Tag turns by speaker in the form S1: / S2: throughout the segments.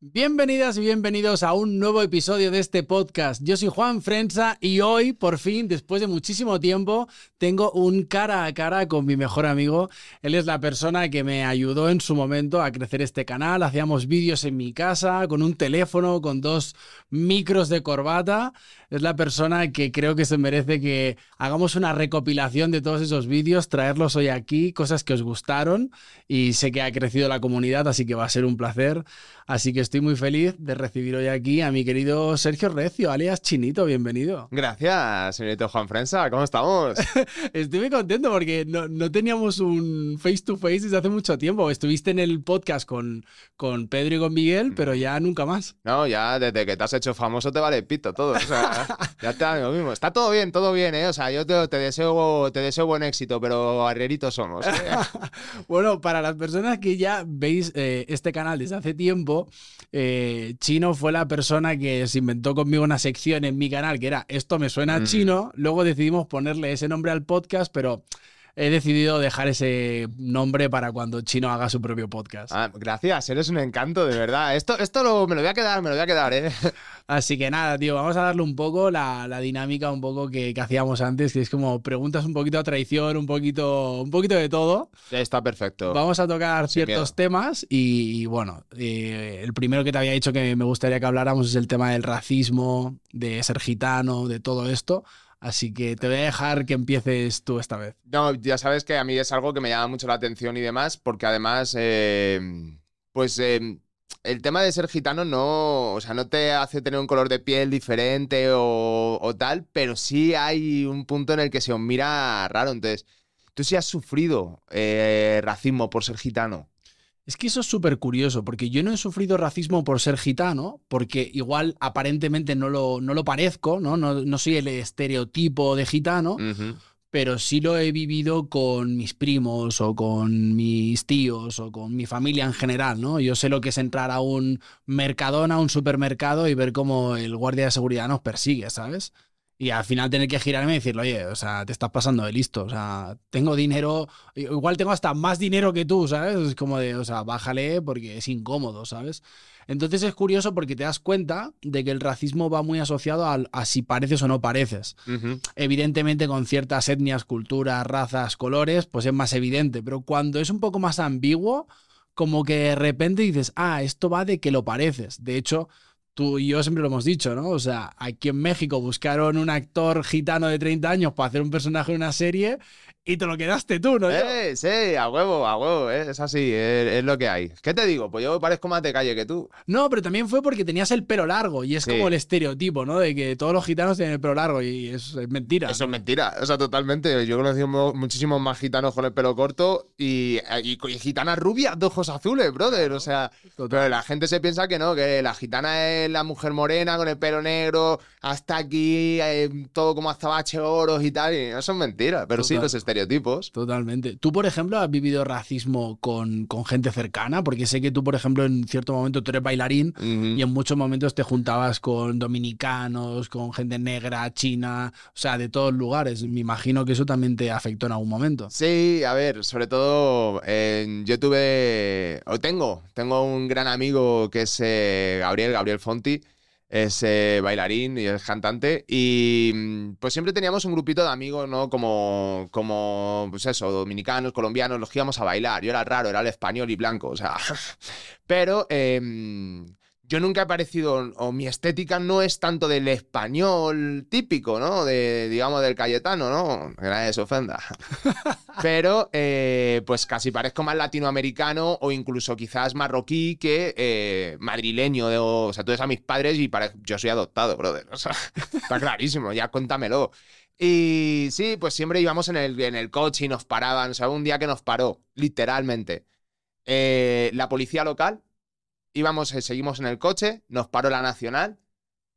S1: Bienvenidas y bienvenidos a un nuevo episodio de este podcast. Yo soy Juan Frenza y hoy, por fin, después de muchísimo tiempo, tengo un cara a cara con mi mejor amigo. Él es la persona que me ayudó en su momento a crecer este canal. Hacíamos vídeos en mi casa con un teléfono, con dos micros de corbata. Es la persona que creo que se merece que hagamos una recopilación de todos esos vídeos, traerlos hoy aquí, cosas que os gustaron y sé que ha crecido la comunidad, así que va a ser un placer. Así que estoy muy feliz de recibir hoy aquí a mi querido Sergio Recio, alias Chinito, bienvenido.
S2: Gracias, señorito Juan Frensa, ¿cómo estamos?
S1: estoy muy contento porque no, teníamos un face to face desde hace mucho tiempo. Estuviste en el podcast con, con Pedro y con Miguel, pero ya nunca más.
S2: No, ya desde que te has hecho famoso te vale pito todo. O sea, ya está lo mismo. Está todo bien, todo bien, ¿eh? O sea, yo te, deseo, te deseo buen éxito, pero arrieritos somos. ¿eh?
S1: bueno, para las personas que ya veis eh, este canal desde hace tiempo, eh, chino fue la persona que se inventó conmigo una sección en mi canal que era Esto me suena mm. chino. Luego decidimos ponerle ese nombre al podcast, pero he decidido dejar ese nombre para cuando Chino haga su propio podcast.
S2: Ah, gracias, eres un encanto, de verdad. Esto, esto me lo voy a quedar, me lo voy a quedar, ¿eh?
S1: Así que nada, tío, vamos a darle un poco la, dinámica un poco que, hacíamos antes, que es como preguntas un poquito a traición, un poquito, un poquito de todo.
S2: Está perfecto.
S1: Vamos a tocar ciertos temas y, bueno, eh, el primero que te había dicho que me gustaría que habláramos es el tema del racismo, de ser gitano, de todo esto. Así que te voy a dejar que empieces tú esta vez.
S2: No, ya sabes que a mí es algo que me llama mucho la atención y demás, porque además, eh, pues eh, el tema de ser gitano no, o sea, no te hace tener un color de piel diferente o, tal, pero sí hay un punto en el que se os mira raro. Entonces, tú sí has sufrido eh, racismo por ser gitano.
S1: Es que eso es súper curioso, porque yo no he sufrido racismo por ser gitano, porque igual aparentemente no lo, no lo parezco, ¿no? ¿no? soy el estereotipo de gitano, pero sí lo he vivido con mis primos o con mis tíos o con mi familia en general, ¿no? Yo sé lo que es entrar a un mercadona, a un supermercado y ver cómo el guardia de seguridad nos persigue, ¿sabes? Y al final tener que girarme y decirle, oye, o sea, te estás pasando de listo. O sea, tengo dinero, igual tengo hasta más dinero que tú, ¿sabes? Es como de, o sea, bájale porque es incómodo, ¿sabes? Entonces es curioso porque te das cuenta de que el racismo va muy asociado a, si pareces o no pareces. Evidentemente con ciertas etnias, culturas, razas, colores, pues es más evidente. Pero cuando es un poco más ambiguo, como que de repente dices, ah, esto va de que lo pareces. De hecho, tú y yo siempre lo hemos dicho, ¿no? O sea, aquí en México buscaron un actor gitano de 30 años para hacer un personaje en una serie y te lo quedaste tú, ¿no?
S2: Eh, sí, a huevo, a huevo, eh, es así, es, lo que hay. ¿Qué te digo? Pues yo parezco más de calle que tú.
S1: No, pero también fue porque tenías el pelo largo y es como el estereotipo, ¿no? De que todos los gitanos tienen el pelo largo y eso es mentira.
S2: Eso es mentira, o sea, totalmente. Yo he conocido muchísimos más gitanos con el pelo corto y, y, gitanas rubias de ojos azules, brother. O sea, pero la gente se piensa que no, que la gitana es la mujer morena con el pelo negro, hasta aquí, eh, todo como azabache oros y tal. Y eso es mentira, pero sí, los estereotipos
S1: Totalmente. ¿Tú, por ejemplo, has vivido racismo con, gente cercana? Porque sé que tú, por ejemplo, en cierto momento tú eres bailarín y en muchos momentos te juntabas con dominicanos, con gente negra, china, o sea, de todos lugares. Me imagino que eso también te afectó en algún momento.
S2: Sí, a ver, sobre todo yo tuve, o tengo, tengo un gran amigo que es eh, Gabriel, Gabriel Fonti es eh, bailarín y es cantante. Y mm, pues siempre teníamos un grupito de amigos, ¿no? Como, como pues eso, dominicanos, colombianos, los que íbamos a bailar. Yo era raro, era el español y blanco, o sea. Pero em, yo nunca he parecido, o mi estética no es tanto del español típico, ¿no? De, digamos, del Cayetano, ¿no? Que nadie se ofenda. Pero, eh, pues casi parezco más latinoamericano o incluso quizás marroquí que eh, madrileño. De, o sea, tú ves a mis padres y yo soy adoptado, brother. O sea, está clarísimo, ya cuéntamelo. Y sí, pues siempre íbamos en el, en el coche y nos paraban. O sea, un día que nos paró, literalmente, eh, la policía local íbamos, eh, seguimos en el coche, nos paró la nacional,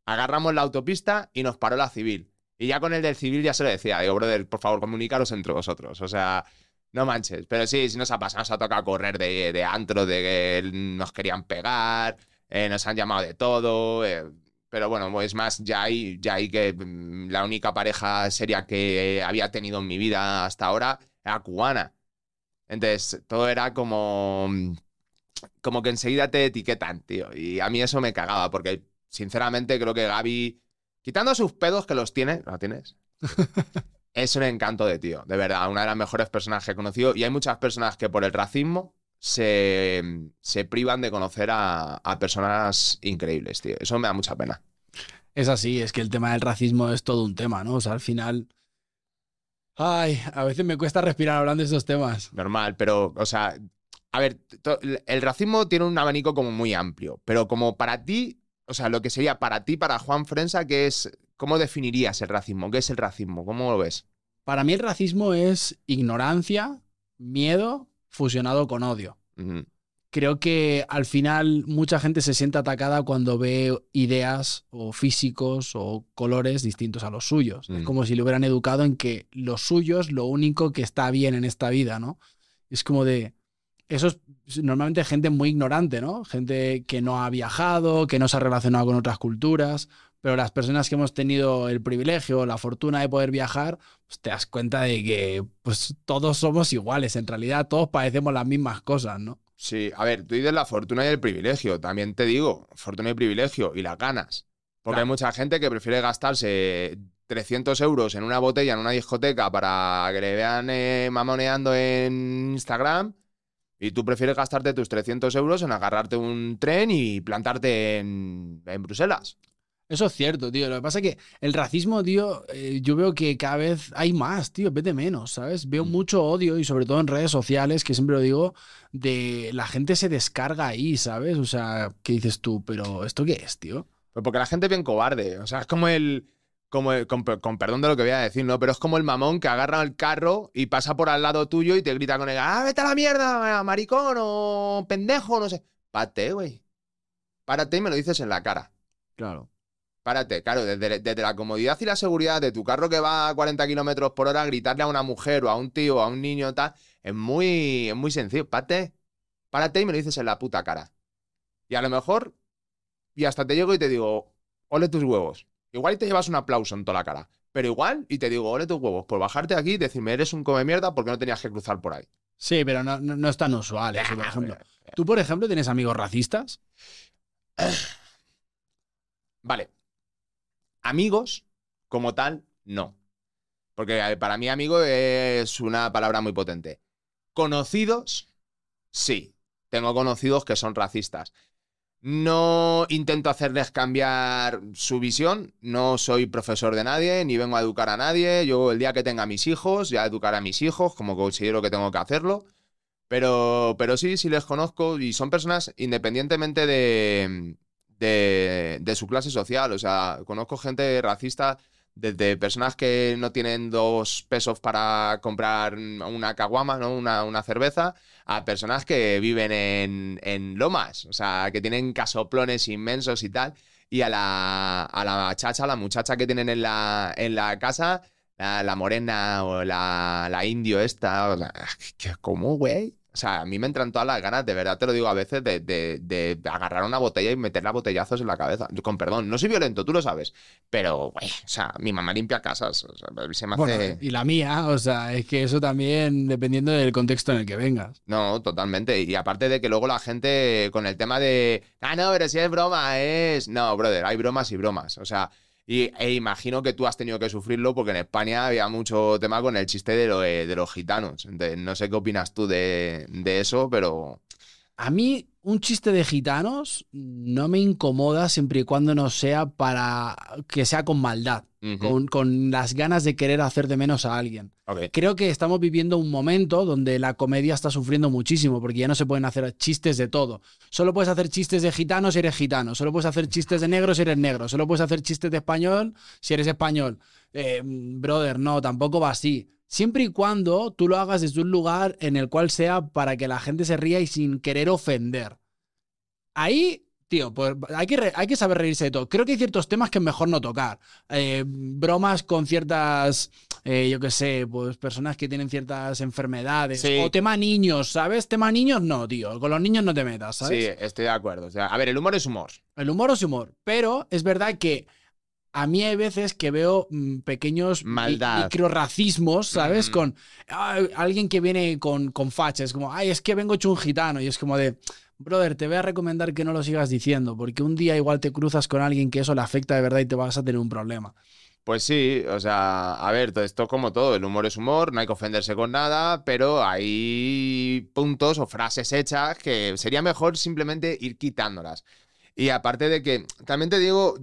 S2: agarramos la autopista y nos paró la civil. Y ya con el del civil ya se lo decía, digo, brother, por favor, comunicaros entre vosotros. O sea, no manches. Pero sí, sí nos ha pasado, nos ha tocado correr de, de antro, de que nos querían pegar, eh, nos han llamado de todo. Eh, pero bueno, es más, ya hay, ya hay que mm, la única pareja seria que había tenido en mi vida hasta ahora era cubana. Entonces, todo era como mm, como que enseguida te etiquetan, tío. Y a mí eso me cagaba, porque sinceramente creo que Gaby, quitando sus pedos que los tiene, ¿lo tienes? es un encanto de tío, de verdad, una de las mejores personas que he conocido. Y hay muchas personas que por el racismo se, se privan de conocer a, a personas increíbles, tío. Eso me da mucha pena.
S1: Es así, es que el tema del racismo es todo un tema, ¿no? O sea, al final. Ay, a veces me cuesta respirar hablando de esos temas.
S2: Normal, pero, o sea, a ver, el racismo tiene un abanico como muy amplio, pero como para ti, o sea, lo que sería para ti, para Juan Frensa, ¿qué es, ¿cómo definirías el racismo? ¿Qué es el racismo? ¿Cómo lo ves?
S1: Para mí el racismo es ignorancia, miedo, fusionado con odio creo que al final mucha gente se siente atacada cuando ve ideas o físicos o colores distintos a los suyos. Es mm. como si le hubieran educado en que lo suyo es lo único que está bien en esta vida, ¿no? Es como de... Eso es normalmente gente muy ignorante, ¿no? Gente que no ha viajado, que no se ha relacionado con otras culturas, pero las personas que hemos tenido el privilegio, la fortuna de poder viajar, pues te das cuenta de que pues todos somos iguales, en realidad todos padecemos las mismas cosas, ¿no?
S2: Sí, a ver, tú dices la fortuna y el privilegio. También te digo, fortuna y privilegio y las ganas. Porque hay mucha gente que prefiere gastarse 300 euros en una botella en una discoteca para que le vean eh, mamoneando en Instagram. Y tú prefieres gastarte tus 300 euros en agarrarte un tren y plantarte en, en Bruselas.
S1: Eso es cierto, tío. Lo que pasa es que el racismo, tío, eh, yo veo que cada vez hay más, tío, vete menos, ¿sabes? Veo mm. mucho odio y sobre todo en redes sociales, que siempre lo digo, de la gente se descarga ahí, ¿sabes? O sea, ¿qué dices tú? Pero ¿esto qué es, tío?
S2: Pues porque la gente es bien cobarde. O sea, es como el... Como con, perdón de lo que voy a decir, ¿no? Pero es como el mamón que agarra el carro y pasa por al lado tuyo y te grita con él, ¡ah, vete a la mierda, maricón o pendejo, no sé! Párate, güey. Párate y me lo dices en la cara.
S1: Claro.
S2: Párate, claro, desde, la comodidad y la seguridad de tu carro que va a 40 kilómetros por hora, gritarle a una mujer o a un tío o a un niño tal, es muy, muy sencillo. Párate, párate y me lo dices en la puta cara. Y a lo mejor, y hasta te llego y te digo, ole tus huevos. Igual y te llevas un aplauso en toda la cara. Pero igual, y te digo, ole tus huevos, por bajarte aquí y decirme, eres un come mierda porque no tenías que cruzar por ahí.
S1: Sí, pero no, no, es tan usual eso, por ejemplo. ¿Tú, por ejemplo, tienes amigos racistas?
S2: Vale, Amigos, como tal, no. Porque para mí amigo es una palabra muy potente. Conocidos, sí. Tengo conocidos que son racistas. No intento hacerles cambiar su visión, no soy profesor de nadie, ni vengo a educar a nadie. Yo el día que tenga mis hijos, ya educaré a mis hijos, como considero que tengo que hacerlo. Pero, pero sí, sí les conozco y son personas independientemente de, de, su clase social. O sea, conozco gente racista desde personas que no tienen dos pesos para comprar una caguama, ¿no? Una, una, cerveza, a personas que viven en, en, lomas, o sea, que tienen casoplones inmensos y tal. Y a la, a la chacha, la muchacha que tienen en la, en la casa, la, morena o la, la indio esta, o sea, ¿cómo, güey? O sea, a mí me entran todas las ganas, de verdad te lo digo a veces, de, agarrar una botella y meterle a botellazos en la cabeza. Con perdón, no soy violento, tú lo sabes. Pero, güey, o sea, mi mamá limpia casas. O sea, se me hace...
S1: y la mía, o sea, es que eso también dependiendo del contexto en el que vengas.
S2: No, totalmente. Y aparte de que luego la gente con el tema de, ah, no, pero si es broma, es. No, brother, hay bromas y bromas. O sea. Y, e imagino que tú has tenido que sufrirlo porque en España había mucho tema con el chiste de, de los gitanos. Entonces, no sé qué opinas tú de eso, pero...
S1: A mí un chiste de gitanos no me incomoda siempre y cuando no sea para que sea con maldad, con, las ganas de querer hacer de menos a alguien. Creo que estamos viviendo un momento donde la comedia está sufriendo muchísimo porque ya no se pueden hacer chistes de todo. Solo puedes hacer chistes de gitanos si eres gitano, solo puedes hacer chistes de negros si eres negro, solo puedes hacer chistes de español si eres español. Eh, brother, no, tampoco va así. Siempre y cuando tú lo hagas desde un lugar en el cual sea para que la gente se ría y sin querer ofender. Ahí, tío, pues hay que, hay que saber reírse de todo. Creo que hay ciertos temas que es mejor no tocar. Eh, bromas con ciertas, eh, yo qué sé, pues personas que tienen ciertas enfermedades. O tema niños, ¿sabes? Tema niños no, tío. Con los niños no te metas, ¿sabes?
S2: Sí, estoy de acuerdo. O sea, a ver, el humor es humor.
S1: El humor es humor. Pero es verdad que a mí hay veces que veo mm, pequeños microracismos, ¿sabes? Con alguien que viene con, con fachas, como, ay, es que vengo hecho un gitano, y es como de, brother, te voy a recomendar que no lo sigas diciendo, porque un día igual te cruzas con alguien que eso le afecta de verdad y te vas a tener un problema.
S2: Pues sí, o sea, a ver, esto como todo, el humor es humor, no hay que ofenderse con nada, pero hay puntos o frases hechas que sería mejor simplemente ir quitándolas. Y aparte de que, también te digo,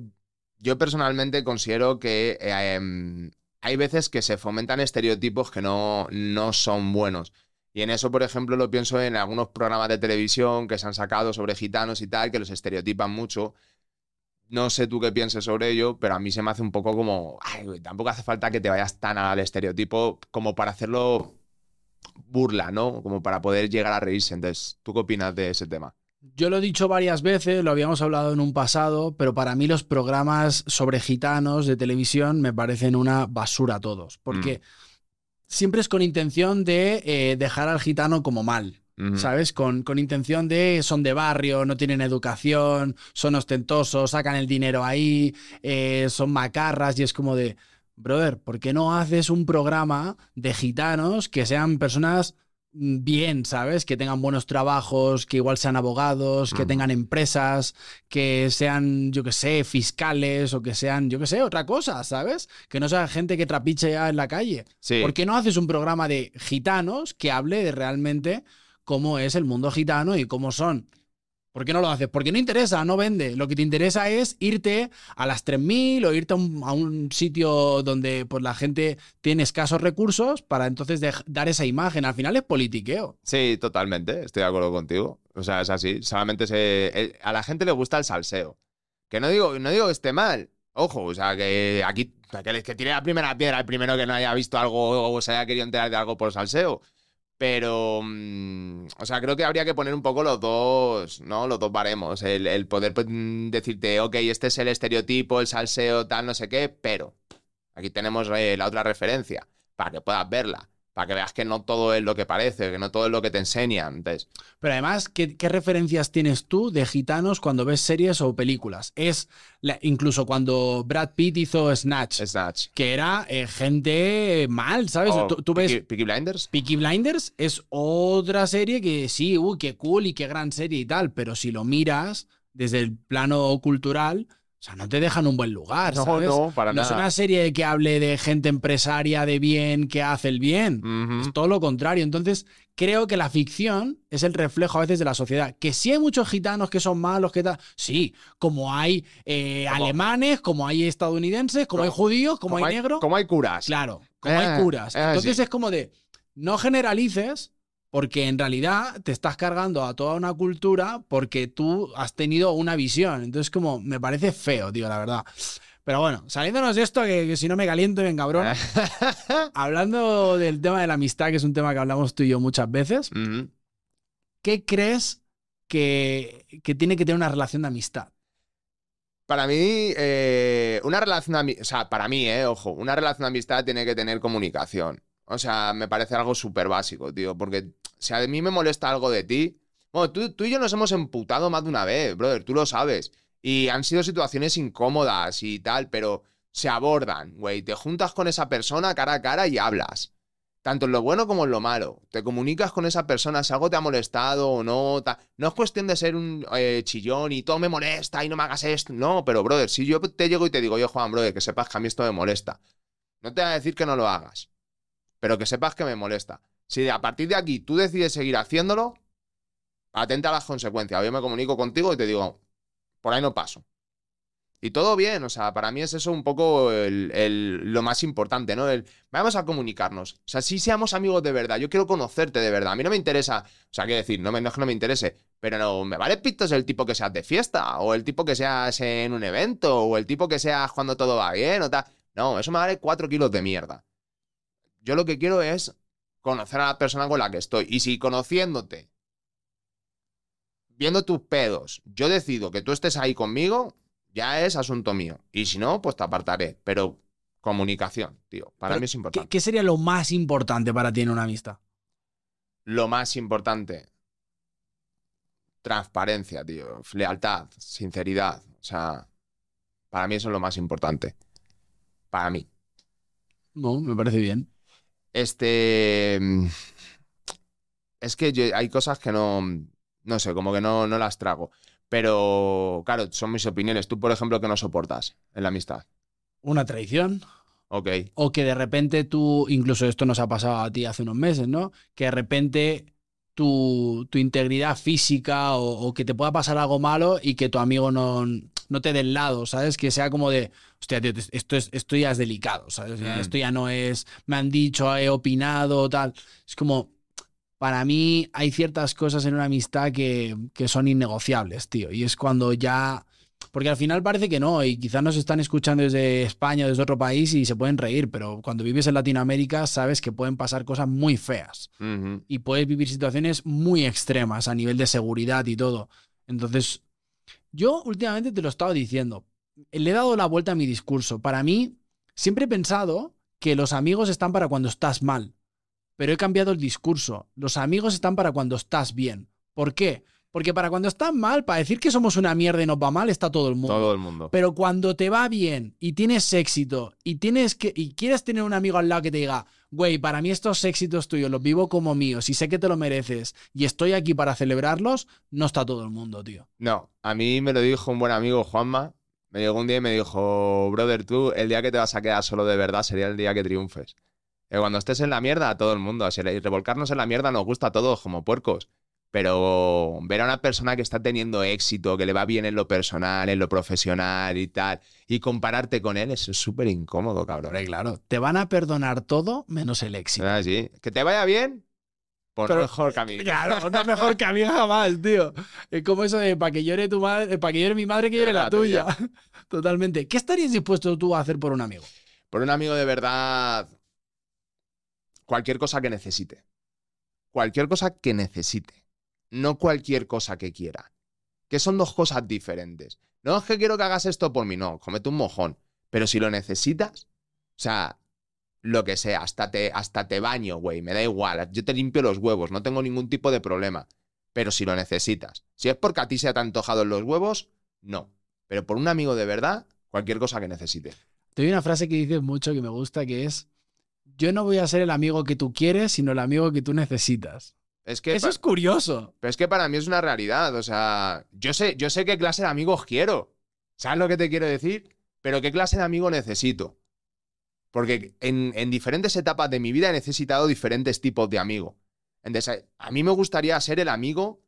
S2: yo personalmente considero que em, hay veces que se fomentan estereotipos que no, no son buenos. Y en eso, por ejemplo, lo pienso en algunos programas de televisión que se han sacado sobre gitanos y tal, que los estereotipan mucho. No sé tú qué pienses sobre ello, pero a mí se me hace un poco como, tampoco hace falta que te vayas tan al estereotipo como para hacerlo burla, ¿no? Como para poder llegar a reírse. Entonces, ¿tú qué opinas de ese tema?
S1: Yo lo he dicho varias veces, lo habíamos hablado en un pasado, pero para mí los programas sobre gitanos de televisión me parecen una basura todos, porque mm. siempre es con intención de eh, dejar al gitano como mal. ¿sabes? Con, con, intención de son de barrio, no tienen educación, son ostentosos, sacan el dinero ahí, eh, son macarras y es como de, brother, ¿por qué no haces un programa de gitanos que sean personas bien, ¿sabes? Que tengan buenos trabajos, que igual sean abogados, que tengan empresas, que sean, yo qué sé, fiscales o que sean, yo qué sé, otra cosa, ¿sabes? Que no sea gente que trapiche ya en la calle. ¿Por qué no haces un programa de gitanos que hable de realmente cómo es el mundo gitano y cómo son. ¿Por qué no lo haces? Porque no interesa, no vende. Lo que te interesa es irte a las 3.000 o irte a un, sitio donde pues, la gente tiene escasos recursos para entonces dar esa imagen. Al final es politiqueo.
S2: Sí, totalmente. Estoy de acuerdo contigo. O sea, es así. Solamente a la gente le gusta el salseo. Que no digo, no digo que esté mal. Ojo, o sea, que aquí que, que tire la primera piedra el primero que no haya visto algo o se haya querido enterar de algo por salseo. Pero, mm, o sea, creo que habría que poner un poco los dos, ¿no? Los dos baremos. El, poder pues, mm, decirte, ok, este es el estereotipo, el salseo, tal, no sé qué, pero aquí tenemos eh, la otra referencia para que puedas verla para que veas que no todo es lo que parece, que no todo es lo que te enseñan. Entonces.
S1: Pero además, ¿qué, referencias tienes tú de gitanos cuando ves series o películas? Es incluso cuando Brad Pitt hizo Snatch,
S2: Snatch.
S1: que era eh, gente mal, ¿sabes?
S2: Oh, ¿Tú, ves Peaky, Blinders.
S1: Peaky Blinders es otra serie que sí, uy, qué cool y qué gran serie y tal, pero si lo miras desde el plano cultural, o sea, no te dejan un buen lugar, ¿sabes?
S2: No, para
S1: no
S2: es
S1: una serie que hable de gente empresaria de bien que hace el bien. Es todo lo contrario. Entonces, creo que la ficción es el reflejo a veces de la sociedad. Que sí hay muchos gitanos que son malos, que tal. Sí, como hay eh, alemanes, como hay estadounidenses, como, hay judíos, como, hay, negros.
S2: Como hay curas.
S1: Claro, como hay eh, curas. Eh, Entonces es como de. No generalices, porque en realidad te estás cargando a toda una cultura porque tú has tenido una visión. Entonces, como me parece feo, digo, la verdad. Pero bueno, saliéndonos de esto, que, si no me caliento, ven cabrón. Hablando del tema de la amistad, que es un tema que hablamos tú y yo muchas veces, ¿qué crees que, tiene que tener una relación de amistad?
S2: Para mí, eh, una relación de amistad, o sea, para mí, eh, ojo, una relación de amistad tiene que tener comunicación. O sea, me parece algo súper básico, tío. Porque si a mí me molesta algo de ti. Bueno, tú, y yo nos hemos emputado más de una vez, brother, tú lo sabes. Y han sido situaciones incómodas y tal, pero se abordan, güey. Te juntas con esa persona cara a cara y hablas. Tanto en lo bueno como en lo malo. Te comunicas con esa persona si algo te ha molestado o no. No es cuestión de ser un eh, chillón y todo me molesta y no me hagas esto. No, pero brother, si yo te llego y te digo, yo Juan, brother, que sepas que a mí esto me molesta. No te voy a decir que no lo hagas pero que sepas que me molesta. Si a partir de aquí tú decides seguir haciéndolo, atenta a las consecuencias. Yo me comunico contigo y te digo, por ahí no paso. Y todo bien, o sea, para mí es eso un poco lo más importante, ¿no? El, vamos a comunicarnos. O sea, si seamos amigos de verdad, yo quiero conocerte de verdad. A mí no me interesa, o sea, quiero decir, no, me, no es que no me interese, pero no, me vale pitos el tipo que seas de fiesta, o el tipo que seas en un evento, o el tipo que seas cuando todo va bien, o tal. No, eso me vale cuatro kilos de mierda. Yo lo que quiero es conocer a la persona con la que estoy. Y si conociéndote, viendo tus pedos, yo decido que tú estés ahí conmigo, ya es asunto mío. Y si no, pues te apartaré. Pero comunicación, tío. Para mí es importante.
S1: ¿qué, sería lo más importante para ti en una amistad?
S2: Lo más importante. Transparencia, tío. Lealtad, sinceridad. O sea, para mí eso es lo más importante. Para mí.
S1: No, me parece bien.
S2: Este. Es que hay cosas que no, no sé, como que no, no las trago. Pero, claro, son mis opiniones. Tú, por ejemplo, ¿qué no soportas en la amistad?
S1: Una traición.
S2: Ok.
S1: O que de repente tú, incluso esto nos ha pasado a ti hace unos meses, ¿no? Que de repente tu, tu integridad física o, que te pueda pasar algo malo y que tu amigo no, no te dé el lado, ¿sabes? Que sea como de, hostia, tío, esto, es, esto ya es delicado, ¿sabes? Esto ya no es, me han dicho, he opinado, tal. Es como, para mí hay ciertas cosas en una amistad que, que son innegociables, tío. Y es cuando ya porque al final parece que no, y quizás nos están escuchando desde España o desde otro país y se pueden reír, pero cuando vives en Latinoamérica sabes que pueden pasar cosas muy feas y puedes vivir situaciones muy extremas a nivel de seguridad y todo. Entonces, yo últimamente te lo he estado diciendo, le he dado la vuelta a mi discurso. Para mí, siempre he pensado que los amigos están para cuando estás mal, pero he cambiado el discurso. Los amigos están para cuando estás bien. ¿Por qué? Porque para cuando estás mal, para decir que somos una mierda y nos va mal, está todo el mundo.
S2: Todo el mundo.
S1: Pero cuando te va bien y tienes éxito y tienes que y quieres tener un amigo al lado que te diga, güey, para mí estos éxitos tuyos los vivo como míos y sé que te lo mereces y estoy aquí para celebrarlos, no está todo el mundo, tío.
S2: No, a mí me lo dijo un buen amigo, Juanma. Me llegó un día y me dijo, brother, tú, el día que te vas a quedar solo de verdad sería el día que triunfes. cuando estés en la mierda, todo el mundo. Así, revolcarnos en la mierda nos gusta a todos como puercos. Pero ver a una persona que está teniendo éxito, que le va bien en lo personal, en lo profesional y tal, y compararte con él, eso es súper incómodo, cabrón.
S1: claro, te van a perdonar todo menos el éxito.
S2: Ah, sí. Que te vaya bien, por mejor que a mí.
S1: Claro, no mejor que a mí jamás, tío. Es como eso de para que llore tu madre, para que llore mi madre, que llore la, tuya. Totalmente. ¿Qué estarías dispuesto tú a hacer por un amigo?
S2: Por un amigo de verdad, cualquier cosa que necesite. Cualquier cosa que necesite no cualquier cosa que quiera. Que son dos cosas diferentes. No es que quiero que hagas esto por mí, no, comete un mojón. Pero si lo necesitas, o sea, lo que sea, hasta te, hasta te baño, güey, me da igual. Yo te limpio los huevos, no tengo ningún tipo de problema. Pero si lo necesitas. Si es porque a ti se te han antojado los huevos, no. Pero por un amigo de verdad, cualquier cosa que necesite.
S1: Te doy una frase que dices mucho que me gusta, que es, yo no voy a ser el amigo que tú quieres, sino el amigo que tú necesitas. Eso es curioso.
S2: Pero es que para mí es una realidad. O sea, yo sé, yo sé qué clase de amigos quiero. ¿Sabes lo que te quiero decir? Pero qué clase de amigo necesito. Porque en, diferentes etapas de mi vida he necesitado diferentes tipos de amigo. Entonces, a mí me gustaría ser el amigo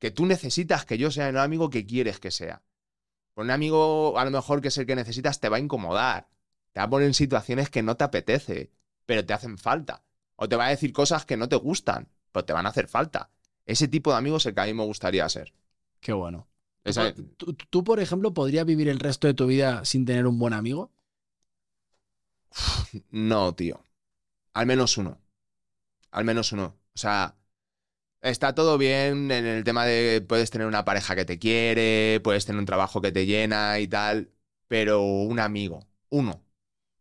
S2: que tú necesitas que yo sea, el amigo que quieres que sea. Un amigo, a lo mejor que es el que necesitas, te va a incomodar. Te va a poner en situaciones que no te apetece, pero te hacen falta. O te va a decir cosas que no te gustan, pero te van a hacer falta. Ese tipo de amigos es el que a mí me gustaría ser.
S1: Qué bueno. ¿Tú, por ejemplo, podrías vivir el resto de tu vida sin tener un buen amigo?
S2: No, tío. Al menos uno. Al menos uno. O sea, está todo bien en el tema de puedes tener una pareja que te quiere, puedes tener un trabajo que te llena y tal, pero un amigo, uno,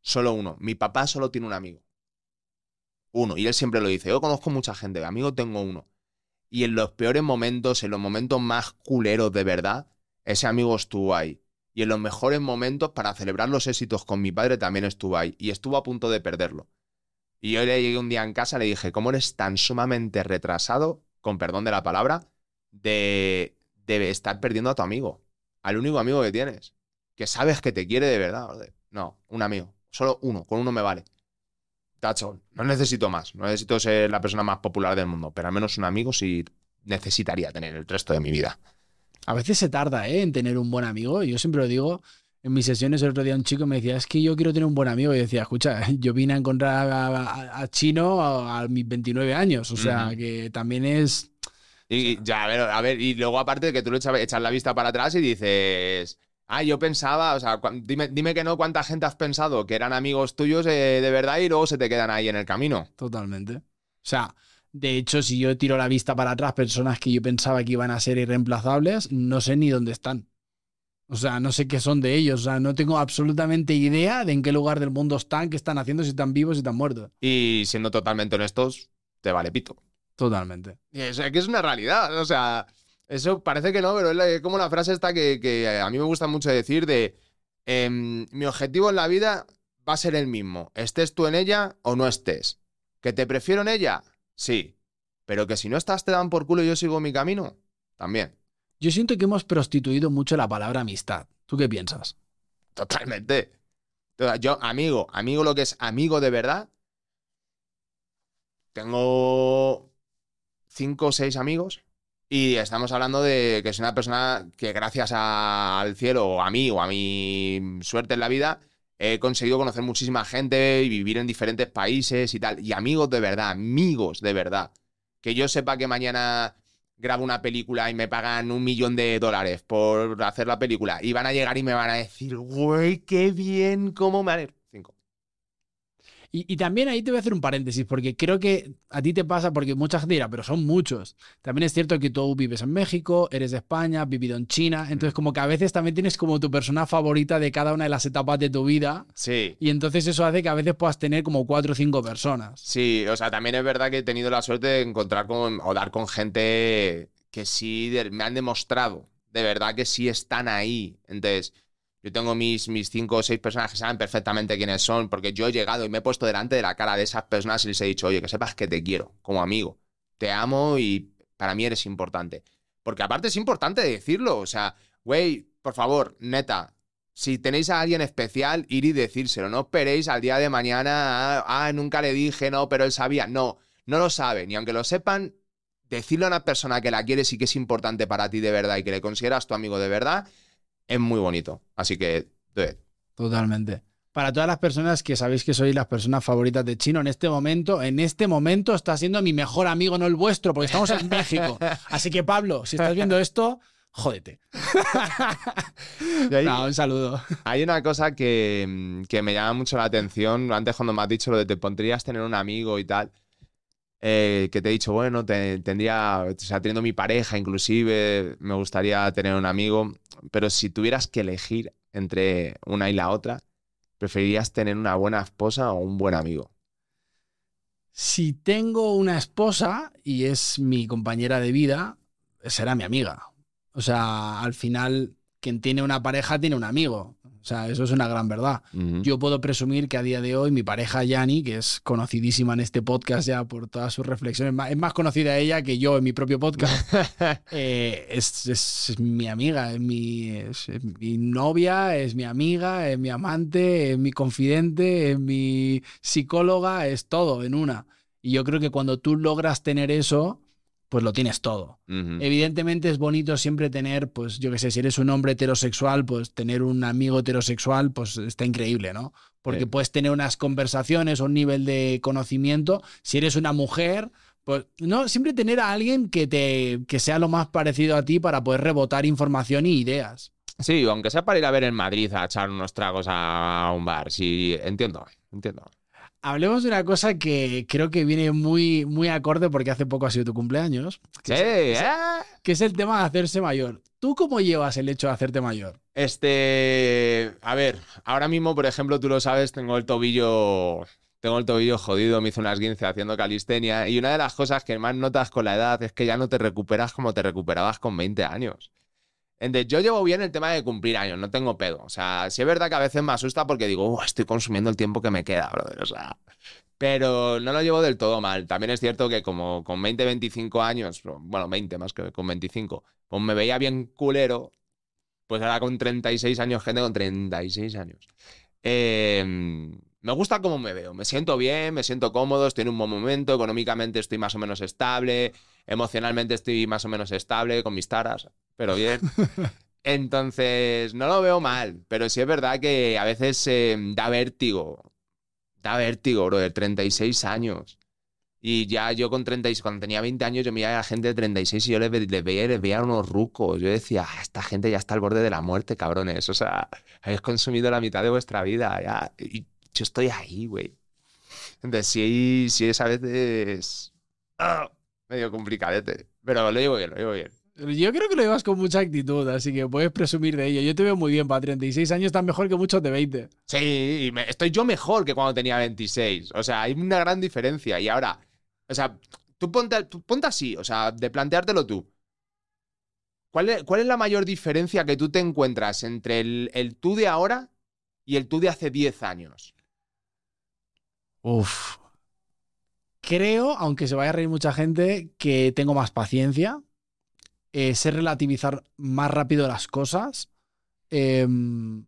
S2: solo uno. Mi papá solo tiene un amigo uno. Y él siempre lo dice, yo conozco mucha gente, amigo tengo uno. Y en los peores momentos, en los momentos más culeros de verdad, ese amigo estuvo ahí. Y en los mejores momentos, para celebrar los éxitos con mi padre, también estuvo ahí. Y estuvo a punto de perderlo. Y yo le llegué un día en casa le dije, ¿cómo eres tan sumamente retrasado, con perdón de la palabra, de, de estar perdiendo a tu amigo? Al único amigo que tienes. Que sabes que te quiere de verdad. No, un amigo. Solo uno. Con uno me vale. No necesito más. No necesito ser la persona más popular del mundo, pero al menos un amigo sí necesitaría tener el resto de mi vida.
S1: A veces se tarda ¿eh? en tener un buen amigo. Yo siempre lo digo. En mis sesiones el otro día un chico me decía, es que yo quiero tener un buen amigo. Y decía, escucha, yo vine a encontrar a, Chino a, mis 29 años. O sea, que también es...
S2: Y ya, a ver, a ver, y luego aparte de que tú le echas la vista para atrás y dices, Ah, yo pensaba, o sea, dime, dime que no, ¿cuánta gente has pensado que eran amigos tuyos eh, de verdad y luego se te quedan ahí en el camino?
S1: Totalmente. O sea, de hecho, si yo tiro la vista para atrás, personas que yo pensaba que iban a ser irreemplazables, no sé ni dónde están. O sea, no sé qué son de ellos. O sea, no tengo absolutamente idea de en qué lugar del mundo están, qué están haciendo, si están vivos, si están muertos.
S2: Y siendo totalmente honestos, te vale pito.
S1: Totalmente.
S2: o sea, que es una realidad. O sea, eso parece que no, pero es como la frase esta que, a mí me gusta mucho decir de em, mi objetivo en la vida va a ser el mismo, estés tú en ella o no estés. ¿Que te prefiero en ella? Sí. Pero que si no estás te dan por culo y yo sigo mi camino. también.
S1: Yo siento que hemos prostituido mucho la palabra amistad. ¿Tú qué piensas?
S2: Totalmente. Yo, amigo, amigo lo que es amigo de verdad. Tengo cinco o seis amigos y estamos hablando de que es una persona que gracias al cielo o a mí o a mi suerte en la vida he conseguido conocer muchísima gente y vivir en diferentes países y tal. Y amigos de verdad, amigos de verdad. Que yo sepa que mañana grabo una película y me pagan un millón de dólares por hacer la película y van a llegar y me van a decir, güey, qué bien, cómo me... Cinco.
S1: Y, también ahí te voy a hacer un paréntesis, porque creo que a ti te pasa, porque mucha gente dirá, pero son muchos. También es cierto que tú vives en México, eres de España, has vivido en China, entonces como que a veces también tienes como tu persona favorita de cada una de las etapas de tu vida.
S2: Sí.
S1: Y entonces eso hace que a veces puedas tener como cuatro o cinco personas.
S2: Sí, o sea, también es verdad que he tenido la suerte de encontrar con, o dar con gente que sí me han demostrado de verdad que sí están ahí. Entonces yo tengo mis, mis cinco o seis personas que saben perfectamente quiénes son, porque yo he llegado y me he puesto delante de la cara de esas personas y les he dicho, oye, que sepas que te quiero como amigo. Te amo y para mí eres importante. Porque aparte es importante decirlo. O sea, güey, por favor, neta, si tenéis a alguien especial, ir y decírselo. No esperéis al día de mañana, ah, ah, nunca le dije, no, pero él sabía. No, no lo saben. Y aunque lo sepan, decirle a una persona que la quieres y que es importante para ti de verdad y que le consideras tu amigo de verdad, es muy bonito. Así que,
S1: Totalmente. Para todas las personas que sabéis que sois las personas favoritas de Chino en este momento, en este momento está siendo mi mejor amigo, no el vuestro, porque estamos en México. Así que Pablo, si estás viendo esto, jódete. un saludo.
S2: Hay una cosa que, que, me llama mucho la atención. Antes cuando me has dicho lo de te pondrías tener un amigo y tal. Eh, que te he dicho, bueno, tendría, o sea, teniendo mi pareja inclusive, me gustaría tener un amigo, pero si tuvieras que elegir entre una y la otra, ¿preferirías tener una buena esposa o un buen amigo?
S1: Si tengo una esposa y es mi compañera de vida, será mi amiga. O sea, al final, quien tiene una pareja tiene un amigo. O sea, eso es una gran verdad. Yo puedo presumir que a día de hoy mi pareja Yani, que es conocidísima en este podcast ya por todas sus reflexiones, es más conocida ella que yo en mi propio podcast, eh, es, mi amiga, es mi, es mi novia, es mi amiga, es mi amante, es mi confidente, es mi psicóloga, es todo en una. Y yo creo que cuando tú logras tener eso, pues lo tienes todo. Evidentemente es bonito siempre tener, pues yo qué sé, si eres un hombre heterosexual, pues tener un amigo heterosexual, pues está increíble, ¿no? Porque puedes tener unas conversaciones o un nivel de conocimiento. Si eres una mujer, pues no, siempre tener a alguien que te que sea lo más parecido a ti para poder rebotar información y ideas.
S2: Sí, aunque sea para ir a ver en Madrid a echar unos tragos a un bar, sí, entiendo, entiendo.
S1: Hablemos de una cosa que creo que viene muy, muy acorde porque hace poco ha sido tu cumpleaños.
S2: sí,
S1: ¿eh?
S2: que
S1: es el tema de hacerse mayor. ¿Tú cómo llevas el hecho de hacerte mayor?
S2: Este, a ver, ahora mismo, por ejemplo, tú lo sabes, tengo el tobillo, tengo el tobillo jodido, me hizo unas 15 haciendo calistenia y una de las cosas que más notas con la edad es que ya no te recuperas como te recuperabas con 20 años. Entonces, yo llevo bien el tema de cumplir años, no tengo pedo. O sea, sí es verdad que a veces me asusta porque digo, estoy consumiendo el tiempo que me queda, brother. O sea, pero no lo llevo del todo mal. También es cierto que como con 20, 25 años, bueno, 20 más que con 25, pues me veía bien culero, pues ahora con 36 años, gente con 36 años. Em, me gusta cómo me veo, me siento bien, me siento cómodo, estoy en un buen momento, económicamente estoy más o menos estable, emocionalmente estoy más o menos estable con mis taras pero bien. Entonces, no lo veo mal, pero sí es verdad que a veces eh, da vértigo. Da vértigo, bro, de 36 años. Y ya yo con 36, cuando tenía 20 años, yo miraba a la gente de 36 y yo les, veía, les veía unos rucos. Yo decía, ah, esta gente ya está al borde de la muerte, cabrones. O sea, habéis consumido la mitad de vuestra vida. Ya. Y yo estoy ahí, güey. Entonces, sí, sí es a veces ah, medio complicadete. Pero lo llevo bien, lo llevo bien.
S1: Yo creo que lo llevas con mucha actitud, así que puedes presumir de ello. Yo te veo muy bien para 36 años, tan mejor que muchos de 20.
S2: Sí, estoy yo mejor que cuando tenía 26. O sea, hay una gran diferencia. Y ahora, o sea, tú ponte, ponte así, o sea, de planteártelo tú. ¿Cuál es, ¿Cuál es, la mayor diferencia que tú te encuentras entre el, el tú de ahora y el tú de hace 10 años?
S1: Uf. Creo, aunque se vaya a reír mucha gente, que tengo más paciencia eh, sé relativizar más rápido las cosas, em,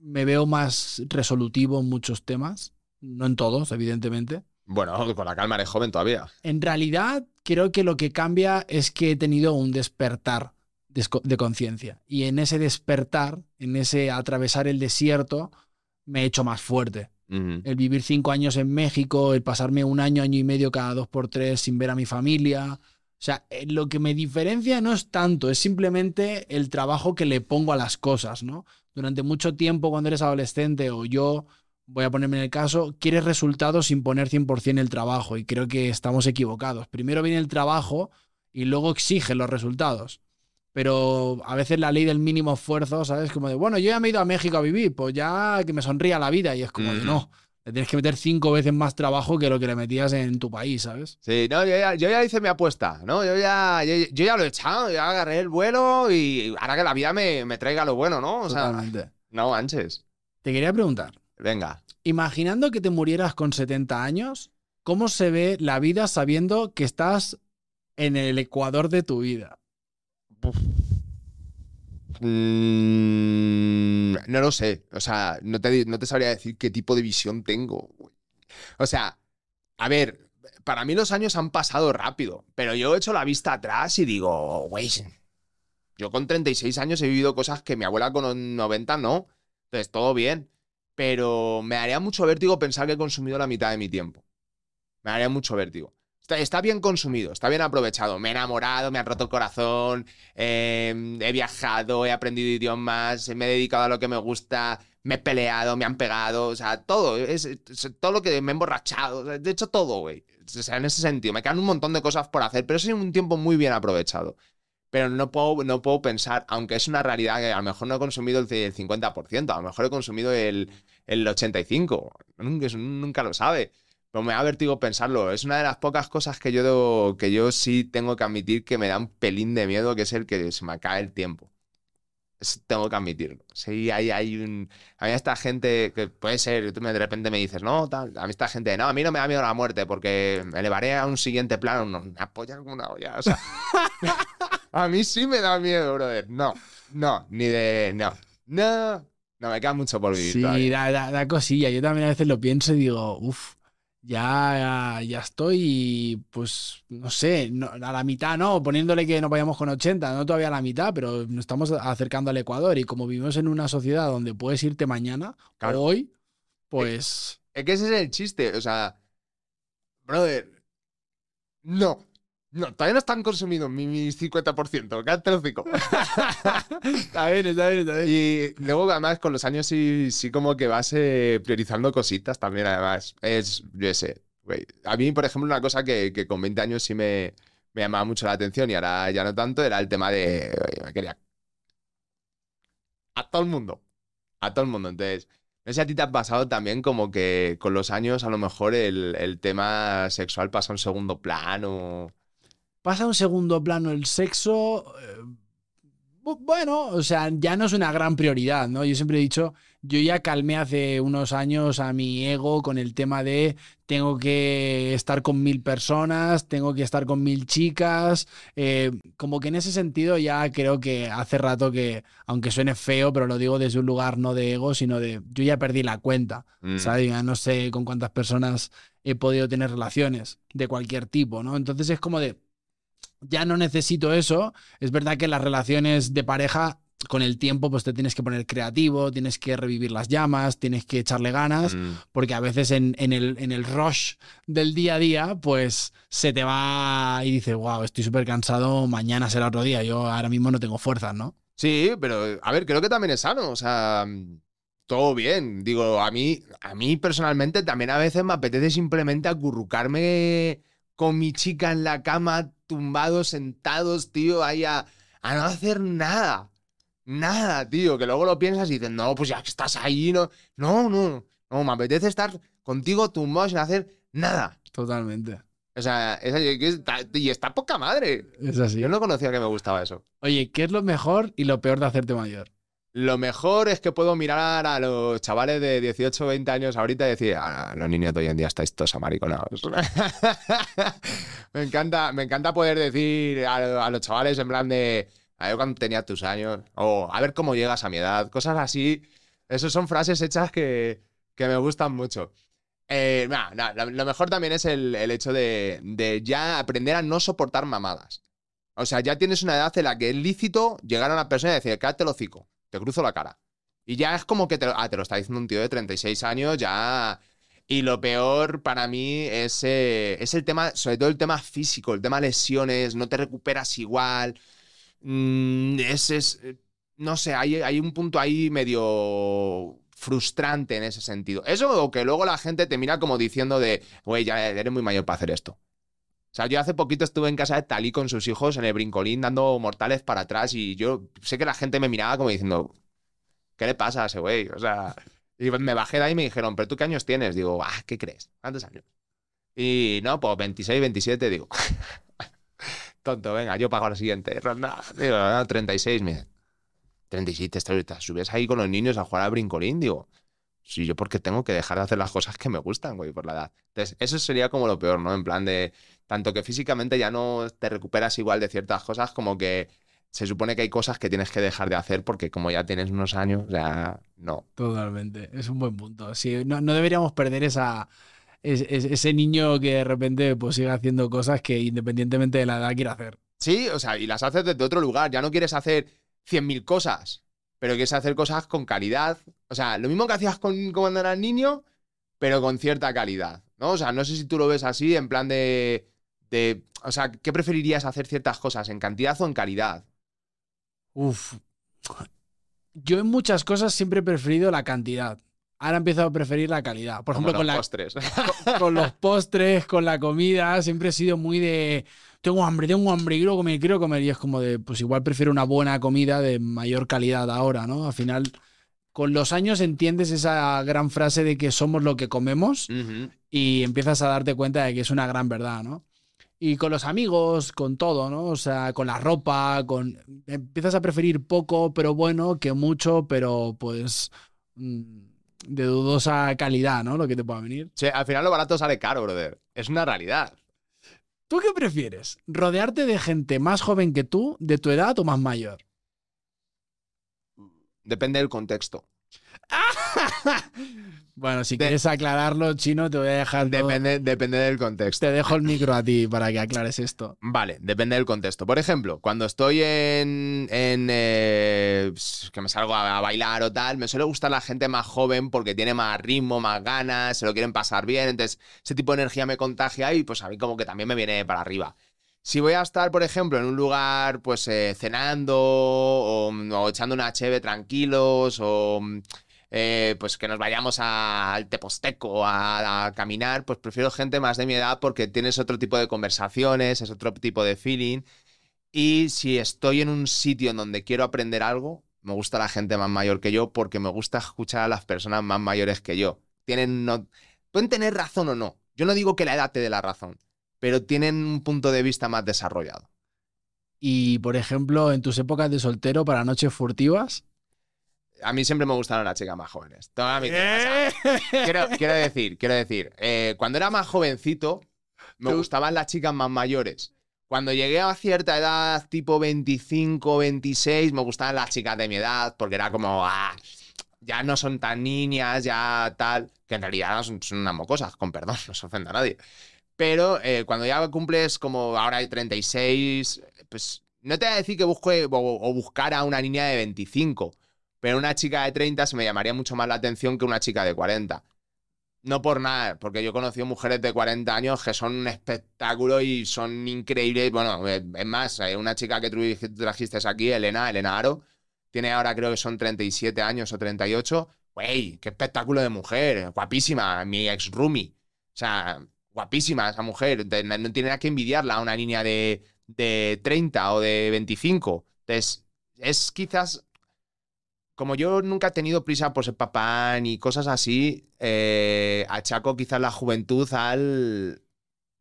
S1: me veo más resolutivo en muchos temas, no en todos, evidentemente.
S2: Bueno, con la calma eres joven todavía.
S1: En realidad, creo que lo que cambia es que he tenido un despertar de conciencia. Y en ese despertar, en ese atravesar el desierto, me he hecho más fuerte. El vivir cinco años en México, el pasarme un año, año y medio cada dos por tres sin ver a mi familia. O sea, eh, lo que me diferencia no es tanto, es simplemente el trabajo que le pongo a las cosas, ¿no? Durante mucho tiempo, cuando eres adolescente o yo, voy a ponerme en el caso, quieres resultados sin poner 100% el trabajo y creo que estamos equivocados. Primero viene el trabajo y luego exigen los resultados pero a veces la ley del mínimo esfuerzo, ¿sabes? Como de, bueno, yo ya me he ido a México a vivir, pues ya que me sonría la vida. Y es como de, no, le tienes que meter cinco veces más trabajo que lo que le metías en tu país, ¿sabes?
S2: Sí, no, yo ya, hice mi apuesta, ¿no? Yo ya, yo, ya lo he echado, ya agarré el vuelo y ahora que la vida me, me traiga lo bueno, ¿no? O Totalmente. no manches.
S1: Te quería preguntar.
S2: Venga.
S1: Imaginando que te murieras con 70 años, ¿cómo se ve la vida sabiendo que estás en el ecuador de tu vida?
S2: Mm, no lo sé. O sea, no te, no te sabría decir qué tipo de visión tengo. O sea, a ver, para mí los años han pasado rápido, pero yo he hecho la vista atrás y digo, güey, yo con 36 años he vivido cosas que mi abuela con 90 no. Entonces, todo bien. Pero me haría mucho vértigo pensar que he consumido la mitad de mi tiempo. Me haría mucho vértigo. Está, bien consumido, está bien aprovechado. Me he enamorado, me han roto el corazón, em, he viajado, he aprendido idiomas, me he dedicado a lo que me gusta, me he peleado, me han pegado, o sea, todo, es, todo lo que me he emborrachado, de hecho todo, güey. O sea, en ese sentido, me quedan un montón de cosas por hacer, pero es un tiempo muy bien aprovechado. Pero no puedo, no puedo pensar, aunque es una realidad que a lo mejor no he consumido el 50%, a lo mejor he consumido el, el 85%, nunca, nunca lo sabe. Pero me da vertigo pensarlo. Es una de las pocas cosas que yo, que yo sí tengo que admitir que me da un pelín de miedo, que es el que se me cae el tiempo. tengo que admitirlo. Sí, hay, hay un. A mí esta gente, que puede ser, tú de repente me dices, no, tal. A mí esta gente, no, a mí no me da miedo la muerte porque me elevaré a un siguiente plano. No, me apoya alguna olla. O sea, a mí sí me da miedo, brother. No, no, ni de. No, no. No, me queda mucho por vivir.
S1: Sí, da, da, da, cosilla. Yo también a veces lo pienso y digo, uff, ya, ya estoy, pues, no sé, a la mitad, ¿no? Poniéndole que no vayamos con 80, no todavía a la mitad, pero nos estamos acercando al Ecuador y como vivimos en una sociedad donde puedes irte mañana o hoy, pues...
S2: Es que ese es el chiste, o sea, brother, no. No, todavía no están consumidos mis 50%, quédate los cinco.
S1: está bien, está bien, está bien.
S2: Y luego, además, con los años sí, sí como que vas eh, priorizando cositas también, además. Es, yo sé, güey. A mí, por ejemplo, una cosa que, que con 20 años sí me, me, llamaba mucho la atención y ahora ya no tanto, era el tema de, me quería... A todo el mundo. A todo el mundo. Entonces, no sé si a ti te ha pasado también como que con los años a lo mejor el, el tema sexual pasa a un segundo plano
S1: pasa a un segundo plano el sexo. Eh, bueno, o sea, ya no es una gran prioridad, ¿no? Yo siempre he dicho, yo ya calmé hace unos años a mi ego con el tema de tengo que estar con mil personas, tengo que estar con mil chicas, eh, como que en ese sentido ya creo que hace rato que, aunque suene feo, pero lo digo desde un lugar no de ego, sino de yo ya perdí la cuenta, mm. ¿sabes? Ya no sé con cuántas personas he podido tener relaciones de cualquier tipo, ¿no? Entonces es como de ya no necesito eso. Es verdad que las relaciones de pareja con el tiempo pues te tienes que poner creativo, tienes que revivir las llamas, tienes que echarle ganas, mm. porque a veces en, el, en, el, rush del día a día pues se te va y dices, wow, estoy súper cansado, mañana será otro día, yo ahora mismo no tengo fuerzas, ¿no?
S2: Sí, pero a ver, creo que también es sano, o sea, todo bien. Digo, a mí, a mí personalmente también a veces me apetece simplemente acurrucarme con mi chica en la cama, tumbados, sentados, tío, ahí a, no hacer nada. Nada, tío, que luego lo piensas y dices, no, pues ya que estás ahí, no, no, no, no, me apetece estar contigo tumbado sin hacer nada.
S1: Totalmente.
S2: O sea, y está poca madre.
S1: Es así.
S2: Yo no conocía que me gustaba eso.
S1: Oye, ¿qué es lo mejor y lo peor de hacerte mayor?
S2: Lo mejor es que puedo mirar a los chavales de 18 o 20 años ahorita y decir, ah, los niños de hoy en día estáis todos amariconados. me, encanta, me encanta poder decir a, los chavales en plan de, a ver cuando tenía tus años, o a ver cómo llegas a mi edad, cosas así. Esas son frases hechas que, me gustan mucho. Eh, lo mejor también es el, hecho de, de, ya aprender a no soportar mamadas. O sea, ya tienes una edad en la que es lícito llegar a una persona y decir, cállate el hocico te cruzo la cara. Y ya es como que te, ah, lo está diciendo un tío de 36 años, ya... Y lo peor para mí es, eh, es el tema, sobre todo el tema físico, el tema lesiones, no te recuperas igual. Mm, es, no sé, hay, hay un punto ahí medio frustrante en ese sentido. Eso que luego la gente te mira como diciendo de, güey, ya eres muy mayor para hacer esto. O sea, yo hace poquito estuve en casa de Talí con sus hijos en el brincolín dando mortales para atrás y yo sé que la gente me miraba como diciendo, ¿qué le pasa a ese güey? O sea, y me bajé de ahí y me dijeron, ¿pero tú qué años tienes? Digo, ah, ¿qué crees? ¿Cuántos años? Y no, pues 26, 27, digo. Tonto, venga, yo pago la siguiente ronda. Digo, 36, mira. 37, te subes ahí con los niños a jugar al brincolín, digo. Sí, yo porque tengo que dejar de hacer las cosas que me gustan, güey, por la edad. Entonces, eso sería como lo peor, ¿no? En plan de, tanto que físicamente ya no te recuperas igual de ciertas cosas, como que se supone que hay cosas que tienes que dejar de hacer porque como ya tienes unos años, ya no.
S1: Totalmente, es un buen punto. Sí, no, deberíamos perder esa, ese, niño que de repente pues sigue haciendo cosas que independientemente de la edad quiere hacer.
S2: Sí, o sea, y las haces desde otro lugar, ya no quieres hacer 100.000 cosas, pero quieres hacer cosas con calidad. O sea, lo mismo que hacías con, cuando eras niño, pero con cierta calidad, ¿no? O sea, no sé si tú lo ves así, en plan de o sea, ¿qué preferirías hacer ciertas cosas, en cantidad o en calidad?
S1: Uf. Yo en muchas cosas siempre he preferido la cantidad. Ahora empiezo a preferir la calidad. Por ejemplo, con, los
S2: postres.
S1: Con, los postres, con la comida, siempre he sido muy de. Tengo hambre, tengo hambre, quiero comer, quiero comer. Y es como de, pues igual prefiero una buena comida de mayor calidad ahora, ¿no? Al final, con los años entiendes esa gran frase de que somos lo que comemos y empiezas a darte cuenta de que es una gran verdad, ¿no? y con los amigos, con todo, ¿no? O sea, con la ropa, con... Empiezas a preferir poco, pero bueno, que mucho, pero pues mm, de dudosa calidad, ¿no? Lo que te pueda venir.
S2: Sí, al final lo barato sale caro, brother. Es una realidad.
S1: ¿Tú qué prefieres? ¿Rodearte de gente más joven que tú, de tu edad o más mayor?
S2: Depende del contexto.
S1: Bueno, si quieres aclararlo, chino, te voy a dejar.
S2: Depende, depende del contexto.
S1: Te dejo el micro a ti para que aclares esto.
S2: Vale, depende del contexto. Por ejemplo, cuando estoy en. Eh, que me salgo a, bailar o tal, me suele gustar la gente más joven porque tiene más ritmo, más ganas, se lo quieren pasar bien. Entonces, ese tipo de energía me contagia y pues a mí como que también me viene para arriba. Si voy a estar, por ejemplo, en un lugar, pues eh, cenando o, echando una cheve tranquilos o eh, pues que nos vayamos al Teposteco a, a, caminar, pues prefiero gente más de mi edad porque tienes otro tipo de conversaciones, es otro tipo de feeling. Y si estoy en un sitio en donde quiero aprender algo, me gusta la gente más mayor que yo porque me gusta escuchar a las personas más mayores que yo. Tienen no, pueden tener razón o no. Yo no digo que la edad te dé la razón, pero tienen un punto de vista más desarrollado.
S1: Y, por ejemplo, en tus épocas de soltero para noches furtivas,
S2: a mí siempre me gustaron las chicas más jóvenes. ¿Eh? quiero, decir, quiero decir, eh, cuando era más jovencito, me gustaban las chicas más mayores. Cuando llegué a cierta edad, tipo 25, 26, me gustaban las chicas de mi edad, porque era como, ah, ya no son tan niñas, ya tal, que en realidad son, unas mocosas, con perdón, no se ofenda a nadie. Pero eh, cuando ya cumples como ahora hay 36, pues no te voy a decir que busque o, o buscar a una niña de 25, pero una chica de 30 se me llamaría mucho más la atención que una chica de 40. No por nada, porque yo he conocido mujeres de 40 años que son un espectáculo y son increíbles. Bueno, eh, es más, una chica que tú trajiste aquí, Elena, Elena Aro, tiene ahora creo que son 37 años o 38. Güey, qué espectáculo de mujer, guapísima, mi ex roomie. O sea, guapísima esa mujer. No tiene nada que envidiarla a una niña de, de 30 o de 25. Entonces, es quizás como yo nunca he tenido prisa por ser papá ni cosas así, eh, achaco quizás la juventud al...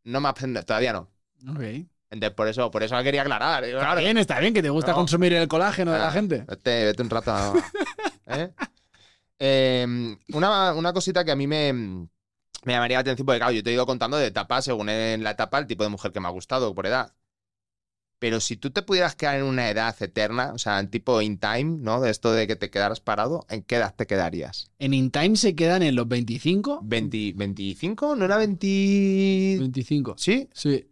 S2: No me aprende, todavía no.
S1: Ok.
S2: Entonces, por eso, por eso quería aclarar. Digo,
S1: Está
S2: claro,
S1: bien, está bien que te gusta
S2: No.
S1: consumir el colágeno de la
S2: Ah,
S1: gente.
S2: Vete, vete un rato. ¿eh? Eh, una, una cosita que a mí me, me llamaría la atención, porque claro, yo te he ido contando de etapas según en la etapa el tipo de mujer que me ha gustado por edad. Pero si tú te pudieras quedar en una edad eterna, o sea, en tipo in time, ¿no? De esto de que te quedaras parado, ¿en qué edad te quedarías?
S1: En In Time se quedan en los 25.
S2: ¿20, ¿25? ¿No era 20...?
S1: 25.
S2: ¿Sí?
S1: Sí.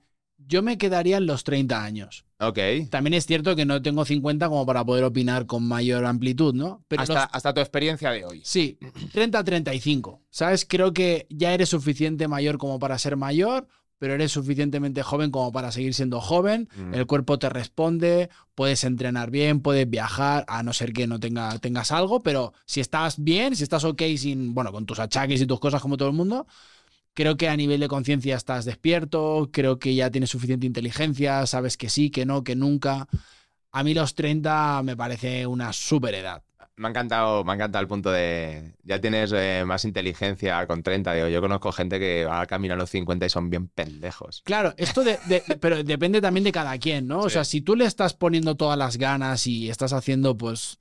S1: Yo me quedaría en los 30 años.
S2: Ok.
S1: También es cierto que no tengo 50 como para poder opinar con mayor amplitud, ¿no? Pero
S2: hasta,
S1: los-
S2: hasta tu experiencia de hoy.
S1: Sí, 30-35. ¿Sabes? Creo que ya eres suficiente mayor como para ser mayor, pero eres suficientemente joven como para seguir siendo joven.
S2: Mm.
S1: El cuerpo te responde, puedes entrenar bien, puedes viajar, a no ser que no tenga, tengas algo, pero si estás bien, si estás ok sin, bueno, con tus achaques y tus cosas como todo el mundo, creo que a nivel de conciencia estás despierto, creo que ya tienes suficiente inteligencia, sabes que sí, que no, que nunca. A mí los 30 me parece una super edad.
S2: Me ha encantado, me ha encantado el punto de. Ya tienes eh, más inteligencia con 30. Digo, yo conozco gente que va a caminar a los 50 y son bien pendejos.
S1: Claro, esto de, de- pero depende también de cada quien, ¿no? O
S2: Sí.
S1: sea, si tú le estás poniendo todas las ganas y estás haciendo, pues,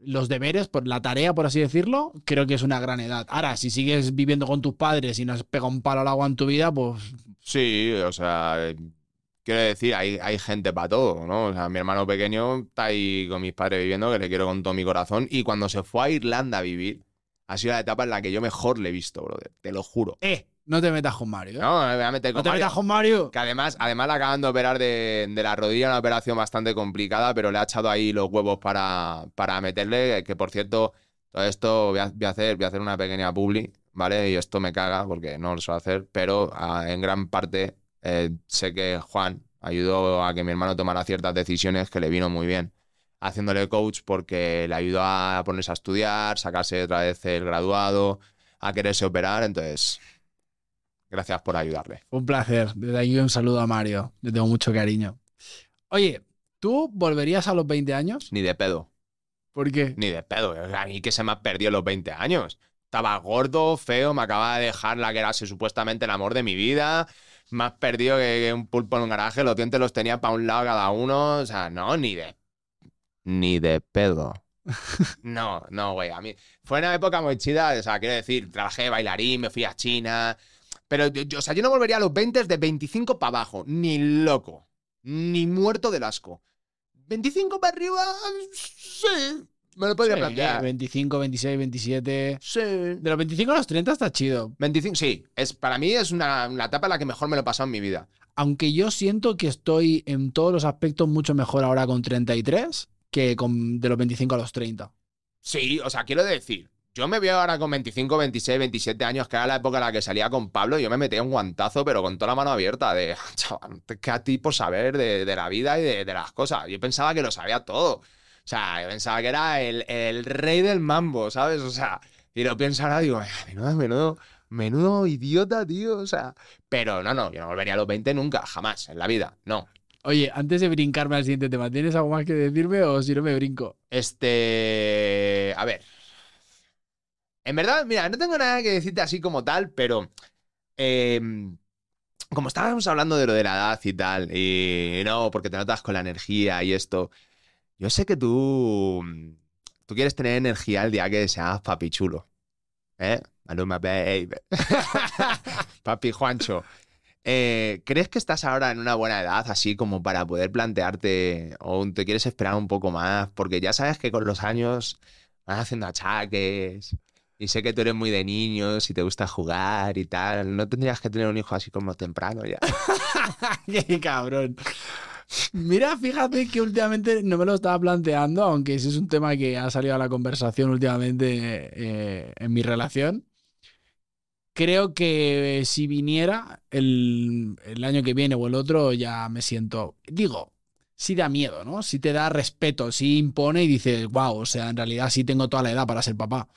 S1: los deberes, por la tarea, por así decirlo, creo que es una gran edad. Ahora, si sigues viviendo con tus padres y no has pegado un palo al agua en tu vida, pues
S2: Sí, o sea, quiero decir, hay, hay gente para todo, ¿no? O sea, mi hermano pequeño está ahí con mis padres viviendo, que le quiero con todo mi corazón. Y cuando se fue a Irlanda a vivir, ha sido la etapa en la que yo mejor le he visto, brother. Te lo juro.
S1: eh, no te metas con Mario. ¿eh?
S2: No, me voy a meter
S1: No
S2: con
S1: te
S2: Mario.
S1: metas con Mario.
S2: Que además, además le acaban de operar de, de la rodilla, una operación bastante complicada, pero le ha echado ahí los huevos para, para meterle. Que por cierto, todo esto voy a, voy a hacer, voy a hacer una pequeña publi, ¿vale? Y esto me caga porque no lo suelo hacer, pero ah, en gran parte eh, sé que Juan ayudó a que mi hermano tomara ciertas decisiones que le vino muy bien. Haciéndole coach porque le ayudó a ponerse a estudiar, sacarse otra vez el graduado, a quererse operar. Entonces, gracias por ayudarle.
S1: Un placer. Desde aquí un saludo a Mario. Le tengo mucho cariño. Oye, ¿tú volverías a los 20 años?
S2: Ni de pedo.
S1: ¿Por qué?
S2: Ni de pedo. A mí que se me ha perdido los 20 años. Estaba gordo, feo, me acababa de dejar la que era supuestamente el amor de mi vida. Más perdido que, que un pulpo en un garaje. Los dientes los tenía para un lado cada uno. O sea, no, ni de. Ni de pedo. No, no, güey. A mí. Fue una época muy chida. O sea, quiero decir, trabajé de bailarín, me fui a China. Pero, yo, o sea, yo no volvería a los 20 de 25 para abajo. Ni loco. Ni muerto del asco. 25 para arriba, sí. Me lo podría
S1: Sí,
S2: plantear.
S1: 25, 26, 27.
S2: Sí.
S1: De los 25 a los 30 está chido.
S2: 25, sí. Es, para mí es una, una etapa en la que mejor me lo he pasado en mi vida.
S1: Aunque yo siento que estoy en todos los aspectos mucho mejor ahora con 33 que con de los 25 a los 30.
S2: Sí, o sea, quiero decir, yo me veo ahora con 25, 26, 27 años, que era la época en la que salía con Pablo, y yo me metía un guantazo, pero con toda la mano abierta, de, chaval, ¿qué a ti por saber de, de la vida y de, de las cosas? Yo pensaba que lo sabía todo. O sea, yo pensaba que era el, el rey del mambo, ¿sabes? O sea, y lo pienso ahora, digo, "Ay, menudo, menudo, menudo idiota, tío, o sea. Pero no, no, yo no volvería a los 20 nunca, jamás, en la vida, no.
S1: Oye, antes de brincarme al siguiente tema, ¿tienes algo más que decirme o si no me brinco?
S2: Este. A ver. En verdad, mira, no tengo nada que decirte así como tal, pero. eh, como estábamos hablando de lo de la edad y tal, y no, porque te notas con la energía y esto. Yo sé que tú. Tú quieres tener energía el día que seas papi chulo. ¿Eh? Maluma, babe. papi Juancho. Eh, ¿Crees que estás ahora en una buena edad, así como para poder plantearte, o te quieres esperar un poco más? Porque ya sabes que con los años vas haciendo achaques, y sé que tú eres muy de niños y te gusta jugar y tal. ¿No tendrías que tener un hijo así como temprano ya?
S1: ¡Qué cabrón! Mira, fíjate que últimamente no me lo estaba planteando, aunque ese es un tema que ha salido a la conversación últimamente eh, en mi relación. Creo que si viniera el, el año que viene o el otro, ya me siento. Digo, sí da miedo, ¿no? Sí te da respeto, sí impone y dices, wow, o sea, en realidad sí tengo toda la edad para ser papá.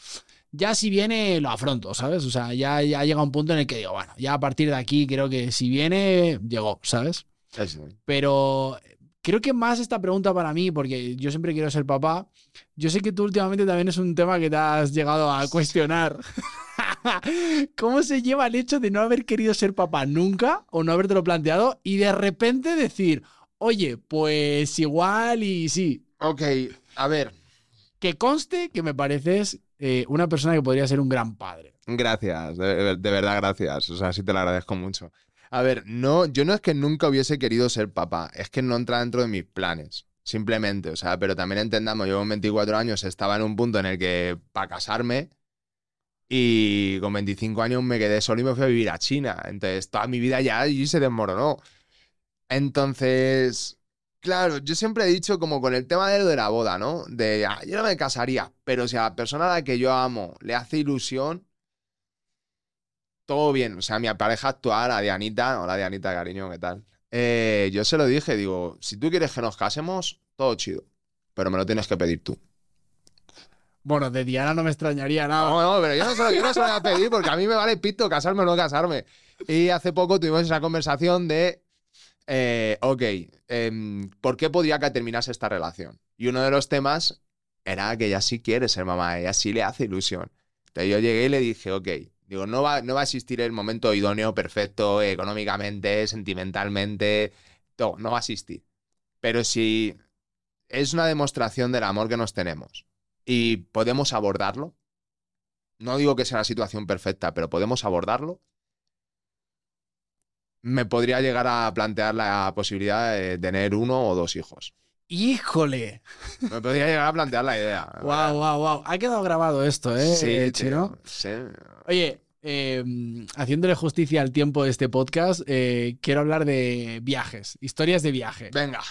S1: Ya si viene, lo afronto, ¿sabes? O sea, ya, ya llega un punto en el que digo, bueno, ya a partir de aquí creo que si viene, llegó, ¿sabes?
S2: Eso.
S1: Pero creo que más esta pregunta para mí, porque yo siempre quiero ser papá. Yo sé que tú últimamente también es un tema que te has llegado a cuestionar. ¿Cómo se lleva el hecho de no haber querido ser papá nunca o no habértelo planteado y de repente decir, oye, pues igual y sí?
S2: Ok, a ver.
S1: Que conste que me pareces eh, una persona que podría ser un gran padre.
S2: Gracias, de, verdad gracias. O sea, sí te lo agradezco mucho. A ver, no, yo no es que nunca hubiese querido ser papá, es que no entra dentro de mis planes. Simplemente, o sea, pero también entendamos, yo con 24 años estaba en un punto en el que para casarme y con 25 años me quedé solo y me fui a vivir a China. Entonces, toda mi vida ya allí se desmoronó. Entonces, claro, yo siempre he dicho como con el tema de lo de la boda, ¿no? De, ah, yo no me casaría, pero si a la persona a la que yo amo le hace ilusión, todo bien. O sea, mi pareja actual, la Dianita, hola Dianita, cariño, ¿qué tal? Eh, yo se lo dije, digo, si tú quieres que nos casemos, todo chido, pero me lo tienes que pedir tú.
S1: Bueno, de Diana no me extrañaría nada.
S2: No, no, pero yo no, se lo, yo no voy a pedir porque a mí me vale pito casarme o no casarme. Y hace poco tuvimos esa conversación de, eh, ok, em, ¿por qué podría que terminase esta relación? Y uno de los temas era que ella sí quiere ser mamá, ella sí le hace ilusión. Entonces yo llegué y le dije, ok, digo, no va, no va a existir el momento idóneo, perfecto, económicamente, sentimentalmente, todo, no va a existir. Pero si es una demostración del amor que nos tenemos y podemos abordarlo. No digo que sea la situación perfecta, pero podemos abordarlo. Me podría llegar a plantear la posibilidad de tener uno o dos hijos.
S1: ¡Híjole!
S2: Me podría llegar a plantear la idea.
S1: ¡Wow, wow, wow! Ha quedado grabado esto, ¿eh?
S2: Sí, Chino. Sí.
S1: Oye, em, haciéndole justicia al tiempo de este podcast, eh, quiero hablar de viajes, historias de viaje.
S2: Venga.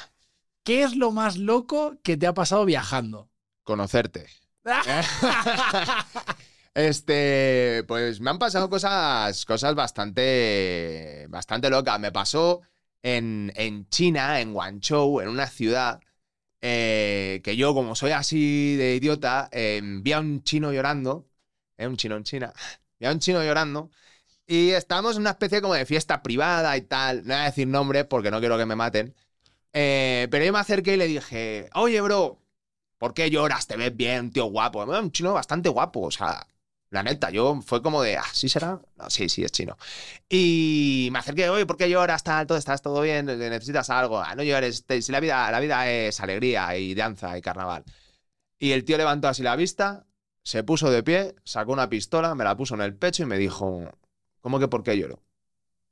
S1: ¿Qué es lo más loco que te ha pasado viajando?
S2: conocerte. este, pues me han pasado cosas, cosas bastante, bastante locas. Me pasó en, en China, en Guangzhou, en una ciudad eh, que yo, como soy así de idiota, eh, vi a un chino llorando, eh, un chino en China, vi a un chino llorando. Y estábamos en una especie como de fiesta privada y tal. No voy a decir nombres porque no quiero que me maten. pero yo me acerqué y le dije, oye, bro, ¿Por qué lloras? Te ves bien, tío guapo. Un chino bastante guapo, o sea, la neta, yo fue como de, ah, ¿sí será? Sí, sí, es chino. Y me acerqué, oye, ¿por qué lloras? Tal, todo, estás todo bien, necesitas algo. Ah, no llores, si la vida, la vida es alegría y danza y carnaval. Y el tío levantó así la vista, se puso de pie, sacó una pistola, me la puso en el pecho y me dijo, ¿cómo que por qué lloro?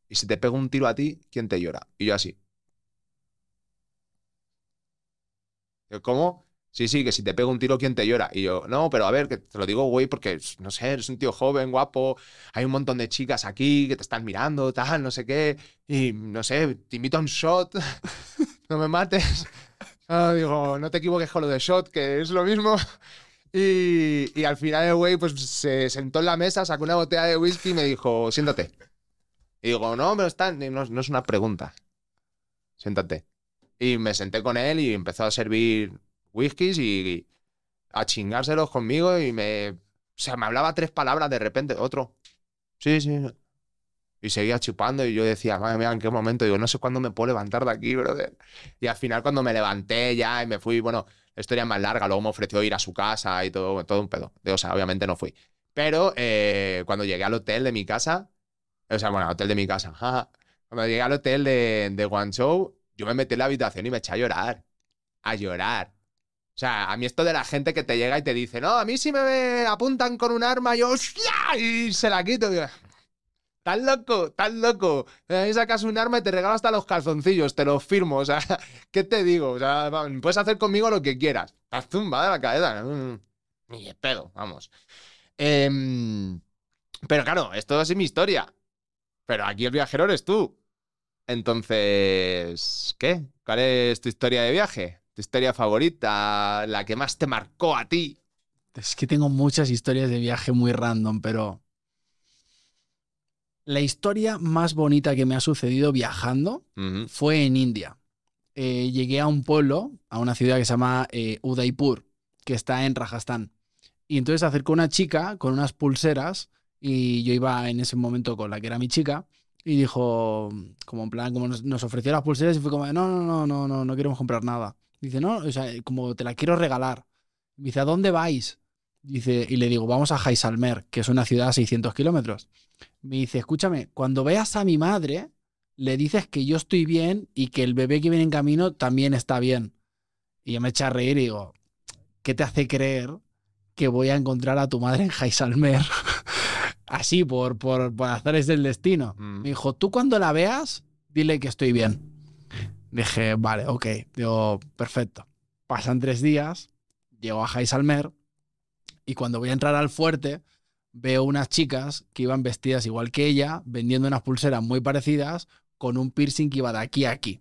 S2: Y si te pego un tiro a ti, ¿quién te llora? Y yo así. ¿Cómo? Sí, sí, que si te pego un tiro, ¿quién te llora? Y yo, no, pero a ver, que te lo digo, güey, porque, no sé, eres un tío joven, guapo, hay un montón de chicas aquí que te están mirando, tal, no sé qué, y, no sé, te invito a un shot, no me mates. Ah, digo, no te equivoques con lo de shot, que es lo mismo. Y, y al final el güey, pues, se sentó en la mesa, sacó una botella de whisky y me dijo, siéntate. Y digo, no, pero está, no, no es una pregunta. Siéntate. Y me senté con él y empezó a servir whiskies y, a chingárselos conmigo y me... O sea, me hablaba tres palabras de repente, otro. Sí, sí. Y seguía chupando y yo decía, madre mía, ¿en qué momento? Digo, no sé cuándo me puedo levantar de aquí, brother. Y al final cuando me levanté ya y me fui, bueno, la historia es más larga, luego me ofreció ir a su casa y todo, todo un pedo. O sea, obviamente no fui. Pero eh, cuando llegué al hotel de mi casa, o sea, bueno, al hotel de mi casa, cuando llegué al hotel de, de Guangzhou, yo me metí en la habitación y me eché a llorar. A llorar. O sea, a mí esto de la gente que te llega y te dice, no, a mí si me apuntan con un arma, yo, y se la quito. Tan loco, tan loco. A mí sacas un arma y te regalo hasta los calzoncillos, te los firmo. O sea, ¿qué te digo? O sea, puedes hacer conmigo lo que quieras. Estás zumba de la cabeza. Ni de pedo, vamos. Em, pero claro, esto es mi historia. Pero aquí el viajero eres tú. Entonces, ¿qué? ¿Cuál es tu historia de viaje? Tu historia favorita, la que más te marcó a ti.
S1: Es que tengo muchas historias de viaje muy random, pero la historia más bonita que me ha sucedido viajando fue en India. Eh, llegué a un pueblo, a una ciudad que se llama eh, Udaipur, que está en Rajasthan. Y entonces acercó una chica con unas pulseras y yo iba en ese momento con la que era mi chica y dijo, como en plan, como nos, ofreció las pulseras y fue como, no, no, no, no, no, no queremos comprar nada. Dice, no, o sea, como te la quiero regalar. Dice, ¿a dónde vais? Dice, y le digo, vamos a Jaisalmer, que es una ciudad a 600 kilómetros. Me dice, escúchame, cuando veas a mi madre, le dices que yo estoy bien y que el bebé que viene en camino también está bien. Y yo me eché a reír y digo, ¿qué te hace creer que voy a encontrar a tu madre en Jaisalmer? Así, por, por, por hacer del destino.
S2: Mm.
S1: Me dijo, tú cuando la veas, dile que estoy bien. Dije, vale, ok. Digo, perfecto. Pasan tres días, llego a Jaisalmer y cuando voy a entrar al fuerte, veo unas chicas que iban vestidas igual que ella, vendiendo unas pulseras muy parecidas, con un piercing que iba de aquí a aquí.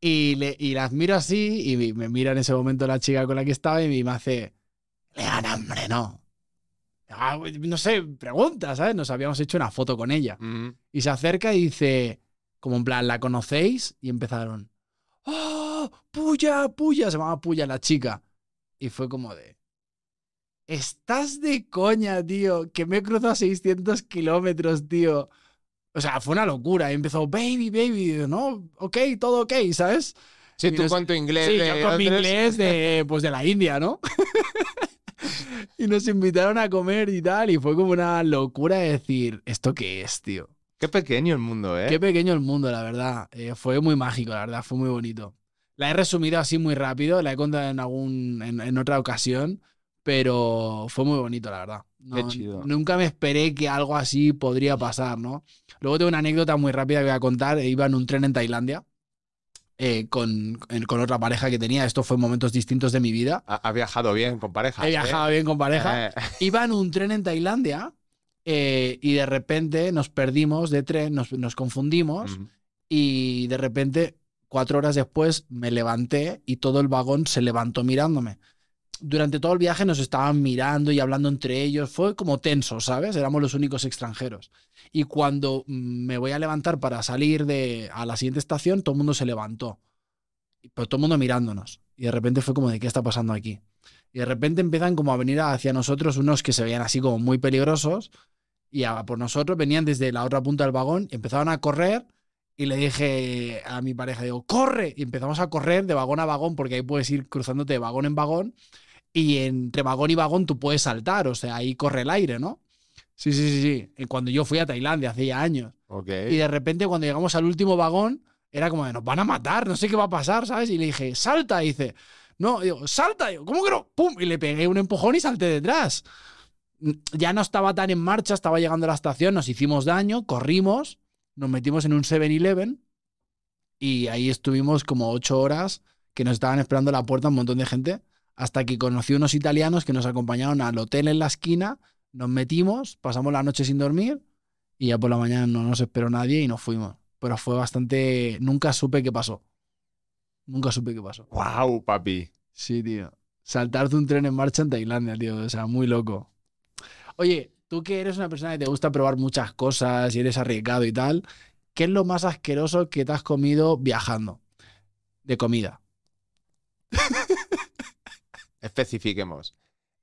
S1: Y, le, y las miro así y me- mira en ese momento la chica con la que estaba y me hace, le dan hambre, ¿no? Ah, no sé, pregunta, ¿sabes? Nos habíamos hecho una foto con ella. Y se acerca y dice, como en plan, ¿la conocéis? Y empezaron, ¡Oh! ¡Puya! ¡Puya! Se llamaba Puya la chica. Y fue como de, ¿estás de coña, tío? Que me he cruzado 600 kilómetros, tío. O sea, fue una locura. Y empezó, baby, baby. Yo, no, ok, todo ok, ¿sabes?
S2: Sí,
S1: Y
S2: tú
S1: nos-
S2: con tu inglés.
S1: Sí,
S2: de
S1: yo con mi inglés de, pues de la India, ¿no? y nos invitaron a comer y tal, y fue como una locura de decir, ¿esto qué es, tío?
S2: Qué pequeño el mundo, ¿eh?
S1: Qué pequeño el mundo, la verdad. Eh, fue muy mágico, la verdad, fue muy bonito. La he resumido así muy rápido, la he contado en, algún, en, en otra ocasión, pero fue muy bonito, la verdad. No-
S2: Qué chido.
S1: Nunca me esperé que algo así podría pasar, ¿no? Luego tengo una anécdota muy rápida que voy a contar. Iba en un tren en Tailandia eh, con, con otra pareja que tenía. Esto fue en momentos distintos de mi vida.
S2: Ha- Has viajado bien con parejas.
S1: He viajado bien con pareja.
S2: Eh,
S1: Iba en un tren en Tailandia eh, y de repente nos perdimos de tren, nos, nos confundimos y de repente, cuatro horas después, me levanté y todo el vagón se levantó mirándome. Durante todo el viaje nos estaban mirando y hablando entre ellos. Fue como tenso, ¿sabes? Éramos los únicos extranjeros. Y cuando mm, me voy a levantar para salir de, a la siguiente estación, todo el mundo se levantó. Pero todo el mundo mirándonos. Y de repente fue como de, ¿qué está pasando aquí? Y de repente empiezan como a venir hacia nosotros unos que se veían así como muy peligrosos. Y a por nosotros venían desde la otra punta del vagón y empezaban a correr. Y le dije a mi pareja, digo, ¡corre! Y empezamos a correr de vagón a vagón, porque ahí puedes ir cruzándote de vagón en vagón. Y entre vagón y vagón tú puedes saltar, o sea, ahí corre el aire, ¿no? Sí, sí, sí, sí. Y Cuando yo fui a Tailandia hace ya años. Y de repente cuando llegamos al último vagón, era como de, nos van a matar, no sé qué va a pasar, ¿sabes? Y le dije, salta, y dice, no, digo, salta, yo, ¿cómo que no? ¡Pum! Y le pegué un empujón y salté detrás. Ya no estaba tan en marcha, estaba llegando a la estación, nos hicimos daño, corrimos, nos metimos en un 7-Eleven y ahí estuvimos como ocho horas que nos estaban esperando a la puerta un montón de gente, hasta que conocí unos italianos que nos acompañaron al hotel en la esquina, nos metimos, pasamos la noche sin dormir y ya por la mañana no nos esperó nadie y nos fuimos. Pero fue bastante... Nunca supe qué pasó. Nunca supe qué pasó.
S2: Wow, papi.
S1: Sí, tío. Saltarte un tren en marcha en Tailandia, tío. O sea, muy loco. Oye, tú que eres una persona que te gusta probar muchas cosas y eres arriesgado y tal, ¿qué es lo más asqueroso que te has comido viajando? De comida.
S2: Especifiquemos.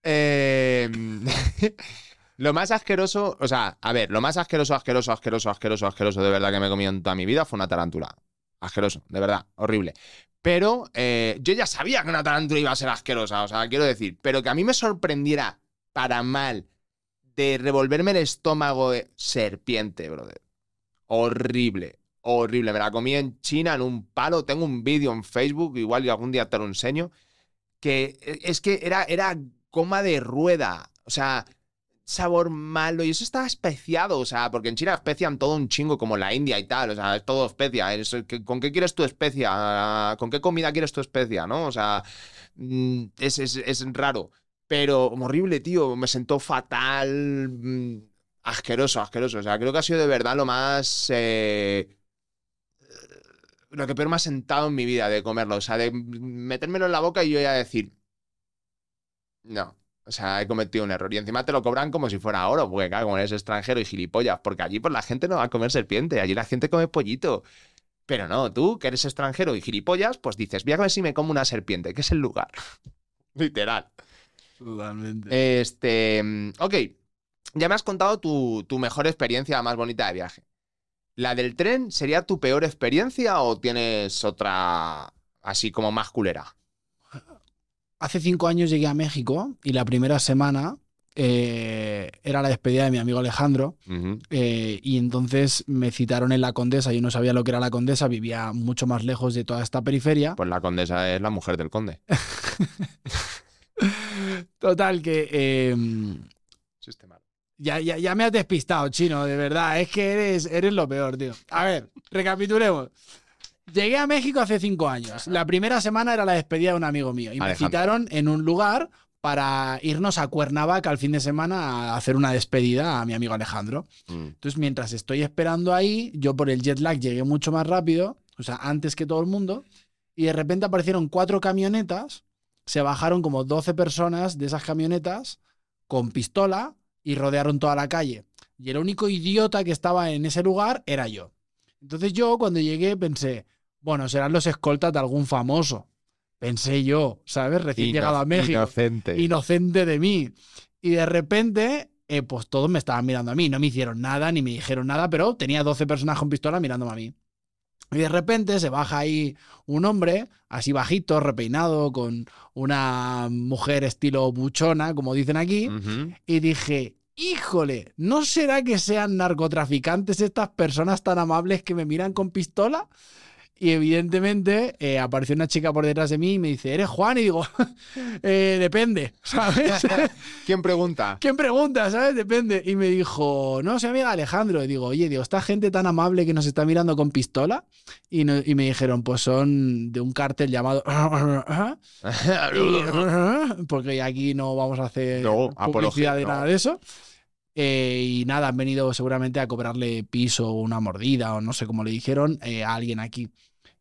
S2: Eh, lo más asqueroso, o sea, a ver, lo más asqueroso, asqueroso, asqueroso, asqueroso, asqueroso de verdad que me he comido en toda mi vida fue una tarántula. Asqueroso, de verdad, horrible. Pero eh, yo ya sabía que una tarántula iba a ser asquerosa, o sea, quiero decir, pero que a mí me sorprendiera para mal de revolverme el estómago de serpiente, brother. Horrible, horrible. Me la comí en China en un palo. Tengo un vídeo en Facebook, igual y algún día te lo enseño que eh, es que era, era de rueda, o sea, sabor malo y eso estaba especiado, o sea, porque en China especian todo un chingo como la India y tal, o sea, es todo especia, es- ¿con qué quieres tu especia? ¿Con qué comida quieres tu especia, no? O sea, mm, es, es- es raro, pero horrible, tío, me sentó fatal, mm, asqueroso, asqueroso, o sea, creo que ha sido de verdad lo más... eh, lo que peor me ha sentado en mi vida de comerlo. O sea, de metérmelo en la boca y yo ya decir. No. O sea, he cometido un error. Y encima te lo cobran como si fuera oro, porque claro, como eres extranjero y gilipollas, porque allí pues la gente no va a comer serpiente, allí la gente come pollito. Pero no, tú que eres extranjero y gilipollas, pues dices, voy a ver si me como una serpiente, que es el lugar. Literal.
S1: Totalmente.
S2: Este. mm, Ok. Ya me has contado tu, tu mejor experiencia, la más bonita de viaje. ¿La del tren sería tu peor experiencia o tienes otra así como más culera?
S1: Hace cinco años llegué a México y la primera semana eh, era la despedida de mi amigo Alejandro eh, y entonces me citaron en la Condesa, yo no sabía lo que era la Condesa, vivía mucho más lejos de toda esta periferia.
S2: Pues la Condesa es la mujer del conde.
S1: Total, que... Eh, ya, ya, ya, me has despistado, chino, de verdad. Es que eres, eres lo peor, tío. A ver, recapitulemos. Llegué a México hace cinco años. La primera semana era la despedida de un amigo mío y me citaron en un lugar para irnos a Cuernavaca al fin de semana a hacer una despedida a mi amigo Alejandro. Mm. Entonces, mientras estoy esperando ahí, yo por el jet lag llegué mucho más rápido, o sea, antes que todo el mundo, y de repente aparecieron cuatro camionetas, se bajaron como 12 personas de esas camionetas con pistola y rodearon toda la calle. Y el único idiota que estaba en ese lugar era yo. Entonces yo cuando llegué pensé, bueno, serán los escoltas de algún famoso pensé yo, ¿sabes? Recién llegado a México.
S2: Inocente.
S1: Inocente de mí. Y de repente, eh, pues todos me estaban mirando a mí. No me hicieron nada, ni me dijeron nada, pero tenía 12 personas con pistola mirándome a mí. Y de repente se baja ahí un hombre, así bajito, repeinado, con una mujer estilo buchona, como dicen aquí, y dije, híjole, ¿no será que sean narcotraficantes estas personas tan amables que me miran con pistola? Y evidentemente eh, apareció una chica por detrás de mí y me dice, ¿eres Juan? Y digo, eh, depende, ¿sabes?
S2: ¿Quién pregunta?
S1: ¿Quién pregunta? ¿Sabes? Depende. Y me dijo, no, soy amiga Alejandro. Y digo, oye, digo, esta gente tan amable que nos está mirando con pistola. Y, me dijeron, pues son de un cártel llamado... porque aquí no vamos a hacer publicidad de nada de eso. Eh, y nada, han venido seguramente a cobrarle piso o una mordida o no sé cómo le dijeron a alguien aquí.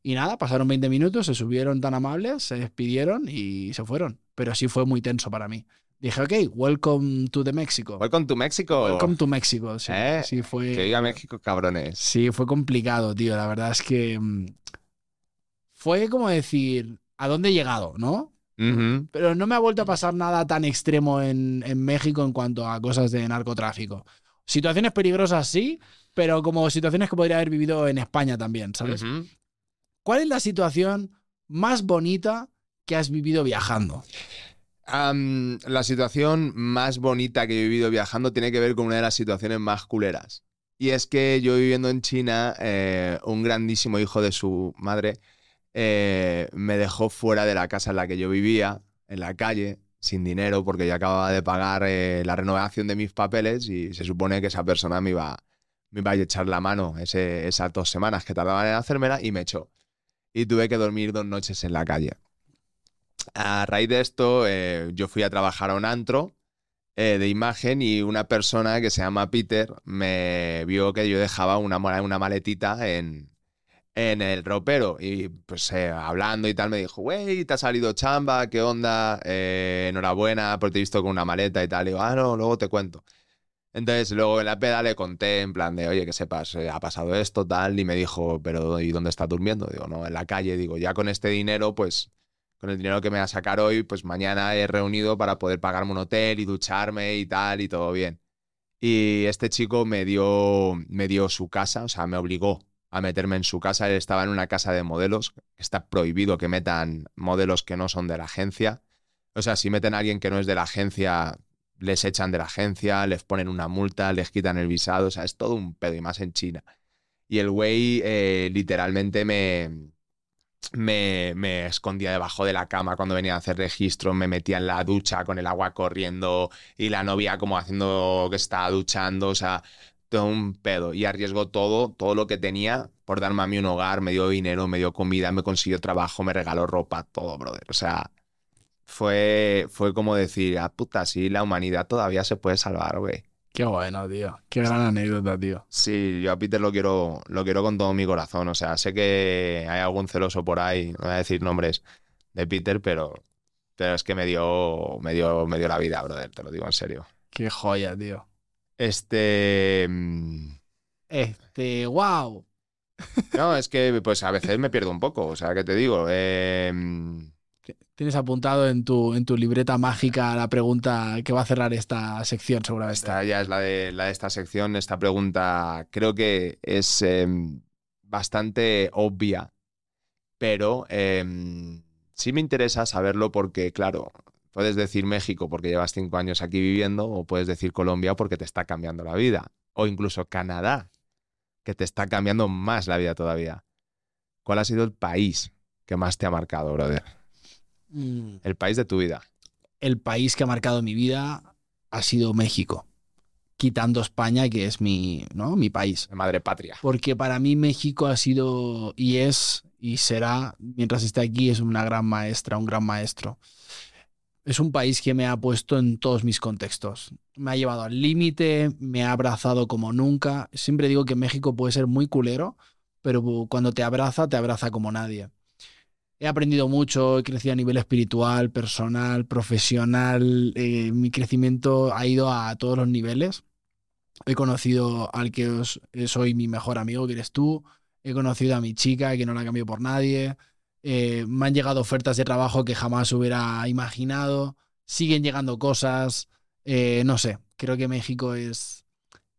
S1: Y nada, pasaron 20 minutos, se subieron tan amables, se despidieron y se fueron. Pero sí fue muy tenso para mí. Dije, ok, welcome to the Mexico.
S2: Welcome to Mexico.
S1: Welcome to Mexico, sí.
S2: ¿Eh?
S1: sí fue,
S2: que diga México, cabrones.
S1: Sí, fue complicado, tío. La verdad es que mm, fue como decir, ¿a dónde he llegado, no? Pero no me ha vuelto a pasar nada tan extremo en, en, México en cuanto a cosas de narcotráfico. Situaciones peligrosas sí, pero como situaciones que podría haber vivido en España también, ¿sabes? ¿Cuál es la situación más bonita que has vivido viajando?
S2: la situación más bonita que he vivido viajando tiene que ver con una de las situaciones más culeras. Y es que yo viviendo en China, eh, un grandísimo hijo de su madre eh, me dejó fuera de la casa en la que yo vivía, en la calle, sin dinero, porque ya acababa de pagar eh, la renovación de mis papeles y se supone que esa persona me iba, me iba a echar la mano esas dos semanas que tardaban en hacérmela y me echó y tuve que dormir dos noches en la calle. A raíz de esto, eh, yo fui a trabajar a un antro eh, de imagen y una persona que se llama Peter me vio que yo dejaba una, una maletita en, en el ropero y pues eh, hablando y tal me dijo, wey, te ha salido chamba, ¿qué onda? enhorabuena porque te he visto con una maleta y tal. Y digo, ah, no, luego te cuento. Entonces, luego en la peda le conté en plan de, oye, que sepas, eh, ha pasado esto, tal, y me dijo, pero ¿y dónde estás durmiendo? Digo, no, en la calle. Digo, ya con este dinero, pues, con el dinero que me va a sacar hoy, pues mañana he reunido para poder pagarme un hotel y ducharme y tal, y todo bien. Y este chico me dio, me dio su casa, o sea, me obligó a meterme en su casa. Él estaba en una casa de modelos, está prohibido que metan modelos que no son de la agencia. O sea, si meten a alguien que no es de la agencia, les echan de la agencia, les ponen una multa, les quitan el visado, o sea, es todo un pedo y más en China. Y el güey eh, literalmente me, me, me, escondía debajo de la cama cuando venía a hacer registro, me metía en la ducha con el agua corriendo y la novia como haciendo que estaba duchando, o sea, todo un pedo. Y arriesgó todo, todo lo que tenía por darme a mí un hogar, me dio dinero, me dio comida, me consiguió trabajo, me regaló ropa, todo, brother. O sea, fue, fue como decir, ah, puta, sí, la humanidad todavía se puede salvar, güey.
S1: Qué bueno, tío. Qué gran anécdota, tío.
S2: Sí, yo a Peter lo quiero, lo quiero con todo mi corazón. O sea, sé que hay algún celoso por ahí, no voy a decir nombres de Peter, pero, pero es que me dio, me dio, me dio la vida, brother, te lo digo en serio.
S1: Qué joya, tío.
S2: Este. Mm,
S1: este, wow.
S2: No, es que pues a veces me pierdo un poco. O sea, ¿qué te digo? Eh,
S1: Tienes apuntado en tu, en tu libreta mágica la pregunta que va a cerrar esta sección, seguramente.
S2: Esta ya es la de, la de esta sección. Esta pregunta creo que es em, bastante obvia, pero em, sí me interesa saberlo porque, claro, puedes decir México porque llevas cinco años aquí viviendo o puedes decir Colombia porque te está cambiando la vida. O incluso Canadá, que te está cambiando más la vida todavía. ¿Cuál ha sido el país que más te ha marcado, brother?
S1: Mm,
S2: El país de tu vida.
S1: El país que ha marcado mi vida ha sido México, quitando España, que es mi, ¿no? mi país.
S2: Madre patria.
S1: Porque para mí México ha sido y es y será, mientras esté aquí, es una gran maestra, un gran maestro. Es un país que me ha puesto en todos mis contextos. Me ha llevado al límite, me ha abrazado como nunca. Siempre digo que México puede ser muy culero, pero cuando te abraza, te abraza como nadie. He aprendido mucho, he crecido a nivel espiritual, personal, profesional. eh, mi crecimiento ha ido a todos los niveles. He conocido al que eh, soy mi mejor amigo, que eres tú. He conocido a mi chica, que no la cambio por nadie. Eh, me han llegado ofertas de trabajo que jamás hubiera imaginado. Siguen llegando cosas. No sé, creo que México es...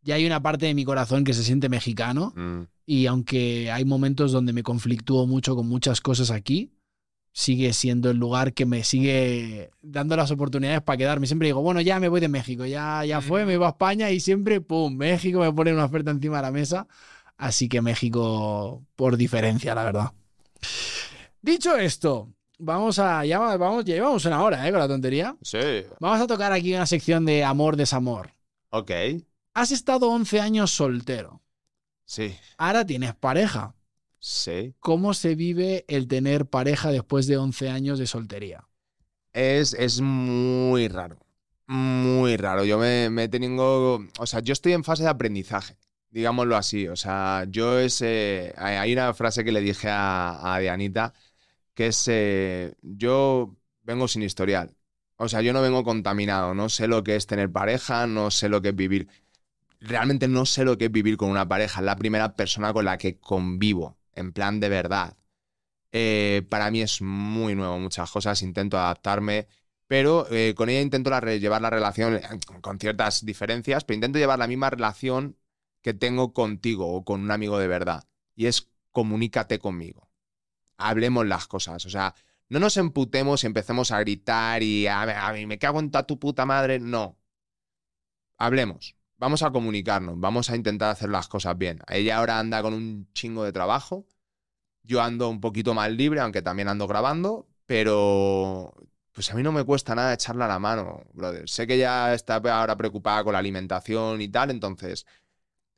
S1: Ya hay una parte de mi corazón que se siente mexicano
S2: Mm,
S1: y aunque hay momentos donde me conflictúo mucho con muchas cosas aquí, sigue siendo el lugar que me sigue dando las oportunidades para quedarme. Siempre digo, bueno, ya me voy de México, ya, ya fue, me voy a España y siempre, ¡pum!, México me pone una oferta encima de la mesa. Así que México por diferencia, la verdad. Dicho esto, vamos a, ya va- vamos, ya llevamos una hora, ¿eh? Con la tontería.
S2: Sí.
S1: Vamos a tocar aquí una sección de amor, desamor.
S2: Ok.
S1: Has estado 11 años soltero.
S2: Sí.
S1: Ahora tienes pareja.
S2: Sí.
S1: ¿Cómo se vive el tener pareja después de 11 años de soltería?
S2: Es, es muy raro. Muy raro. Yo me, me he tenido. O sea, yo estoy en fase de aprendizaje. Digámoslo así. O sea, yo es. eh, hay hay una frase que le dije a, a Dianita que es. eh, yo vengo sin historial. O sea, yo no vengo contaminado. No sé lo que es tener pareja, no sé lo que es vivir. Realmente no sé lo que es vivir con una pareja. Es la primera persona con la que convivo. En plan de verdad. Eh, para mí es muy nuevo muchas cosas, intento adaptarme, pero eh, con ella intento llevar la relación eh, con ciertas diferencias, pero intento llevar la misma relación que tengo contigo o con un amigo de verdad. Y es comunícate conmigo. Hablemos las cosas. O sea, no nos emputemos y empecemos a gritar y a, a mí me cago en tu puta madre. No. Hablemos. Vamos a comunicarnos. Vamos a intentar hacer las cosas bien. Ella ahora anda con un chingo de trabajo. Yo ando un poquito más libre, aunque también ando grabando, pero pues a mí no me cuesta nada echarle a la mano, brother. Sé que ella está ahora preocupada con la alimentación y tal, entonces,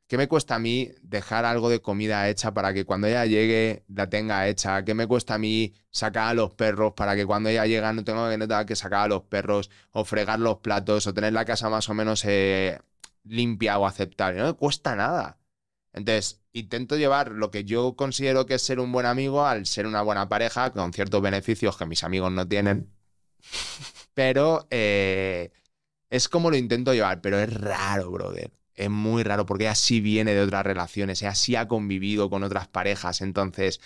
S2: ¿qué me cuesta a mí dejar algo de comida hecha para que cuando ella llegue la tenga hecha? ¿Qué me cuesta a mí sacar a los perros para que cuando ella llega no tenga que, no que sacar a los perros o fregar los platos o tener la casa más o menos eh, limpia o aceptable? No me cuesta nada. Entonces, intento llevar lo que yo considero que es ser un buen amigo al ser una buena pareja con ciertos beneficios que mis amigos no tienen. Pero eh, es como lo intento llevar, pero es raro, brother. Es muy raro porque ella sí viene de otras relaciones, ella sí ha convivido con otras parejas. Entonces,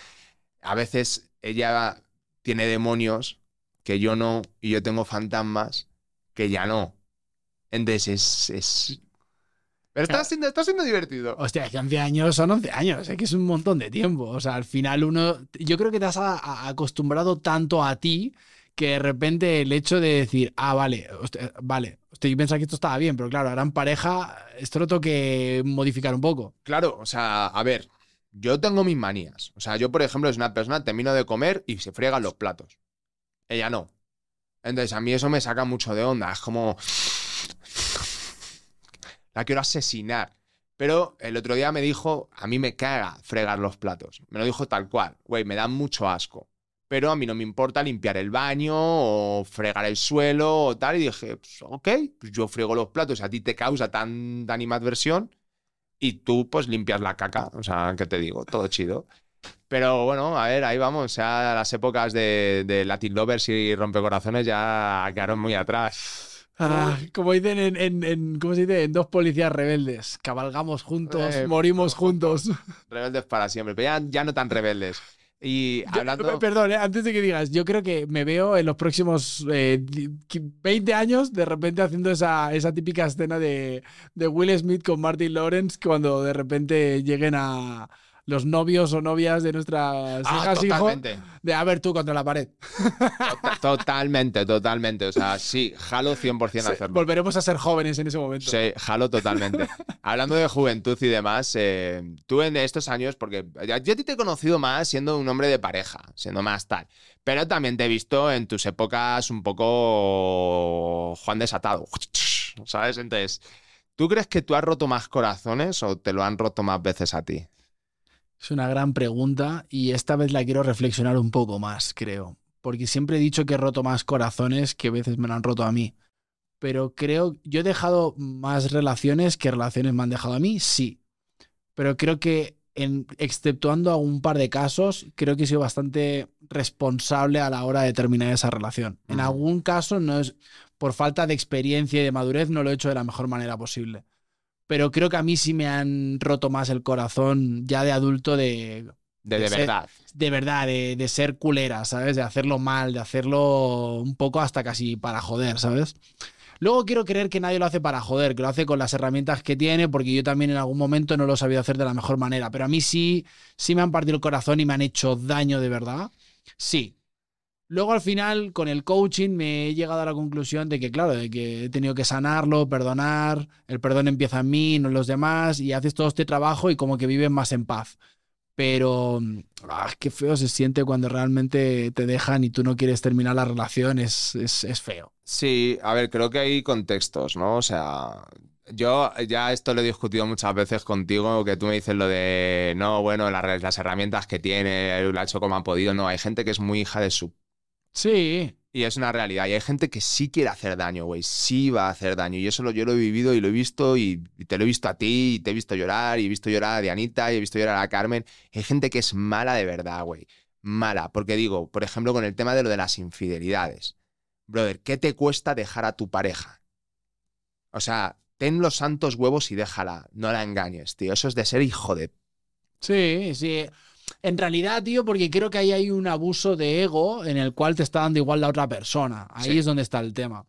S2: a veces ella tiene demonios que yo no, y yo tengo fantasmas que ya no. Entonces, es. es... Pero está siendo, está siendo divertido.
S1: Hostia, es que 11 años son 11 años, es que es un montón de tiempo. O sea, al final uno, yo creo que te has a- a- acostumbrado tanto a ti que de repente el hecho de decir, ah, vale, hostia, vale, estoy pensando que esto estaba bien, pero claro, ahora en pareja esto lo tengo que modificar un poco.
S2: Claro, o sea, a ver, yo tengo mis manías. O sea, yo, por ejemplo, es una persona, termino de comer y se friegan los platos. Ella no. Entonces, a mí eso me saca mucho de onda. Es como. La quiero asesinar. Pero el otro día me dijo, a mí me caga fregar los platos. Me lo dijo tal cual. Güey, me da mucho asco. Pero a mí no me importa limpiar el baño o fregar el suelo o tal. Y dije, pues, ok, pues yo friego los platos. A ti te causa tan animadversión y tú pues limpias la caca. O sea, ¿qué te digo? Todo chido. Pero bueno, a ver, ahí vamos. Ya las épocas de, de Latin Lovers y Rompecorazones ya quedaron muy atrás.
S1: Ah, como dicen en, en- en- ¿cómo se dice? En dos policías rebeldes. Cabalgamos juntos,
S2: Eh,
S1: morimos juntos.
S2: Rebeldes para siempre, pero ya, ya no tan rebeldes. Y
S1: Yo-
S2: hablando...
S1: Perdón, eh, antes de que digas, yo creo que me veo en los próximos eh, di- qui- 20 años de repente haciendo esa, esa típica escena de, de Will Smith con Martin Lawrence cuando de repente lleguen a, los novios o novias de nuestras
S2: Ah,
S1: hijas, hijos,
S2: totalmente.
S1: de a ver tú contra la pared.
S2: Tota- Totalmente, totalmente. O sea, sí, jalo 100%
S1: Sí,
S2: hacerlo.
S1: Volveremos a ser jóvenes en ese momento.
S2: Sí, jalo totalmente. Hablando de juventud y demás, eh, tú en estos años, porque yo a ti te he conocido más siendo un hombre de pareja, siendo más tal, pero también te he visto en tus épocas un poco Juan desatado, ¿sabes? Entonces, ¿tú crees que tú has roto más corazones o te lo han roto más veces a ti?
S1: Es una gran pregunta y esta vez la quiero reflexionar un poco más, creo. Porque siempre he dicho que he roto más corazones que veces me lo han roto a mí. Pero creo, yo he dejado más relaciones que relaciones me han dejado a mí, sí. Pero creo que, en, exceptuando algún par de casos, creo que he sido bastante responsable a la hora de terminar esa relación. En algún caso, no es por falta de experiencia y de madurez, no lo he hecho de la mejor manera posible pero creo que a mí sí me han roto más el corazón ya de adulto de,
S2: De, de
S1: De ser-
S2: verdad.
S1: de verdad, de, de ser culera, ¿sabes? De hacerlo mal, de hacerlo un poco hasta casi para joder, ¿sabes? Luego quiero creer que nadie lo hace para joder, que lo hace con las herramientas que tiene, porque yo también en algún momento no lo he sabido hacer de la mejor manera, pero a mí sí, sí me han partido el corazón y me han hecho daño de verdad. Sí. Luego al final, con el coaching, me he llegado a la conclusión de que, claro, de que he tenido que sanarlo, perdonar, el perdón empieza en mí, no en los demás, y haces todo este trabajo y como que vives más en paz. Pero ah, qué feo se siente cuando realmente te dejan y tú no quieres terminar la relación, es, es, es feo.
S2: Sí, a ver, creo que hay contextos, ¿no? O sea, yo ya esto lo he discutido muchas veces contigo, que tú me dices lo de, no, bueno, las, las herramientas que tiene, lo hecho como ha podido, no, hay gente que es muy hija de su...
S1: Sí,
S2: Y es una realidad, y hay gente que sí quiere hacer daño, güey, sí va a hacer daño, y eso lo, yo lo he vivido y lo he visto, y, y te lo he visto a ti, y te he visto llorar, y he visto llorar a Dianita, y he visto llorar a Carmen, hay gente que es mala de verdad, güey, mala, porque digo, por ejemplo, con el tema de lo de las infidelidades. Brother, ¿qué te cuesta dejar a tu pareja? O sea, ten los santos huevos y déjala. No la engañes, tío. Eso es de ser hijo de.
S1: sí, sí. En realidad, tío, porque creo que ahí hay un abuso de ego en el cual te está dando igual la otra persona. Ahí
S2: Sí.
S1: es donde está el tema.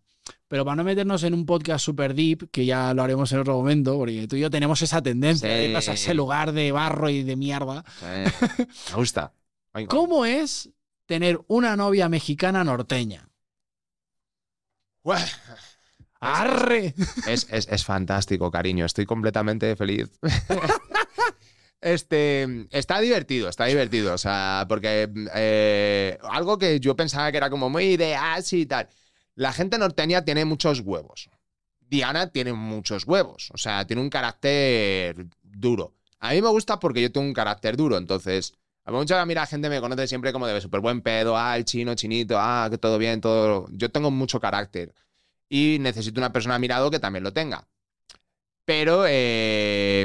S1: Pero para no meternos en un podcast super deep, que ya lo haremos en otro momento, porque tú y yo tenemos esa tendencia de
S2: Sí.
S1: irnos a ese lugar de barro y de mierda.
S2: Me gusta. Venga.
S1: ¿Cómo es tener una novia mexicana norteña?
S2: Buah.
S1: ¡Arre!
S2: Es, es- es fantástico, cariño. Estoy completamente feliz. Este está divertido, está divertido. O sea, porque eh, algo que yo pensaba que era como muy ideal y tal. La gente norteña tiene muchos huevos. Diana tiene muchos huevos. O sea, tiene un carácter duro. A mí me gusta porque yo tengo un carácter duro. Entonces, a mucha mira, gente me conoce siempre como de súper buen pedo. Ah, el chino, chinito. Ah, que todo bien, todo. Yo tengo mucho carácter y necesito una persona a mi lado que también lo tenga. Pero, eh,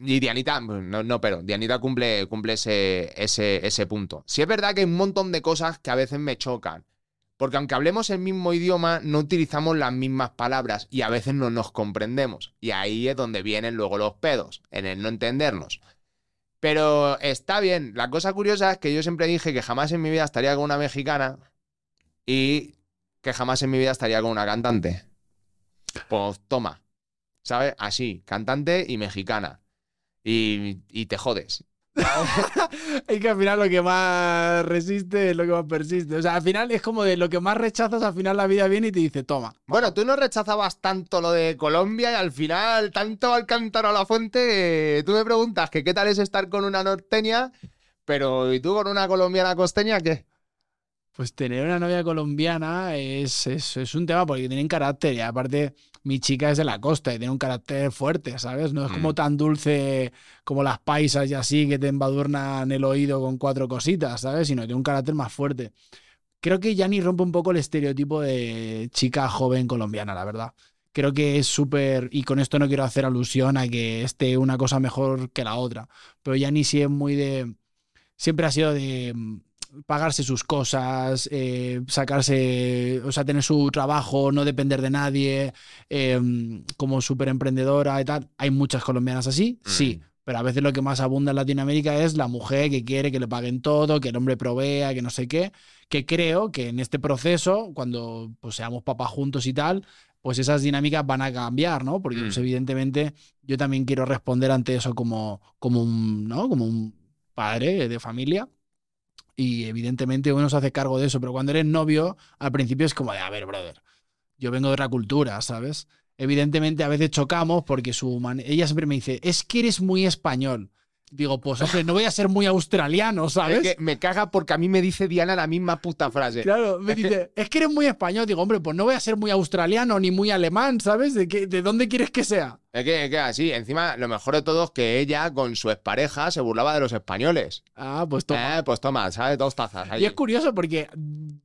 S2: y Dianita, no, no, pero Dianita cumple, cumple ese, ese, ese punto. Sí es verdad que hay un montón de cosas que a veces me chocan. Porque aunque hablemos el mismo idioma, no utilizamos las mismas palabras y a veces no nos comprendemos. Y ahí es donde vienen luego los pedos, en el no entendernos. Pero está bien. La cosa curiosa es que yo siempre dije que jamás en mi vida estaría con una mexicana y que jamás en mi vida estaría con una cantante. Pues toma, ¿sabes? Así, cantante y mexicana. Y, y te jodes.
S1: Es que al final lo que más resiste es lo que más persiste. O sea, al final es como de lo que más rechazas, al final la vida viene y te dice, toma.
S2: Bueno, tú no rechazabas tanto lo de Colombia y al final, tanto al cantar a la fuente, eh, tú me preguntas que qué tal es estar con una norteña, pero ¿y tú con una colombiana costeña qué?
S1: Pues tener una novia colombiana es, es, es un tema porque tienen carácter y aparte mi chica es de la costa y tiene un carácter fuerte, ¿sabes? No es como
S2: Mm.
S1: tan dulce como las paisas y así que te embadurnan el oído con cuatro cositas, ¿sabes? Sino tiene un carácter más fuerte. Creo que Yanni rompe un poco el estereotipo de chica joven colombiana, la verdad. Creo que es súper, y con esto no quiero hacer alusión a que esté una cosa mejor que la otra, pero Yanni sí es muy de, siempre ha sido de pagarse sus cosas, eh, sacarse, o sea, tener su trabajo, no depender de nadie, eh, como súper emprendedora y tal. Hay muchas colombianas así, sí,
S2: Mm.
S1: pero a veces lo que más abunda en Latinoamérica es la mujer que quiere que le paguen todo, que el hombre provea, que no sé qué, que creo que en este proceso, cuando pues, seamos papás juntos y tal, pues esas dinámicas van a cambiar, ¿no? Porque pues,
S2: Mm.
S1: evidentemente yo también quiero responder ante eso como, como, un, ¿no? como un padre de familia. Y evidentemente uno se hace cargo de eso, pero cuando eres novio, al principio es como de, a ver, brother, yo vengo de otra cultura, ¿sabes? Evidentemente a veces chocamos porque su ella siempre me dice, es que eres muy español. Digo, pues hombre, no voy a ser muy australiano, ¿sabes?
S2: Es que me caga porque a mí me dice Diana la misma puta frase.
S1: Claro, me dice, es que eres muy español. Digo, hombre, pues no voy a ser muy australiano ni muy alemán, ¿sabes? ¿De, qué, de dónde quieres que sea?
S2: Es que, es que así, encima, lo mejor de todo es que ella con su expareja se burlaba de los españoles.
S1: Ah, pues toma.
S2: Eh, pues toma, ¿sabes? Dos tazas. ahí.
S1: Y es curioso porque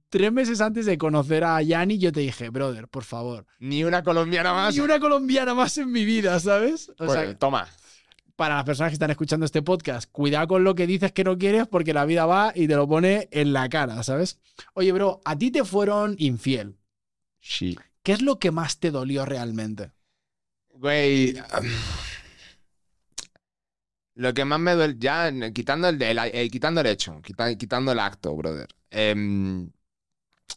S1: tres meses antes de conocer a Yanni, yo te dije, brother, por favor,
S2: Ni una colombiana más.
S1: ni una colombiana más en mi vida, ¿sabes? O
S2: Pues,
S1: sea,
S2: toma.
S1: Para las personas que están escuchando este podcast, cuidado con lo que dices que no quieres porque la vida va y te lo pone en la cara, ¿sabes? Oye, bro, a ti te fueron infiel.
S2: Sí.
S1: ¿Qué es lo que más te dolió realmente?
S2: Güey. Lo que más me duele, ya quitando el, el- eh, quitando el hecho, quita- quitando el acto, brother. em,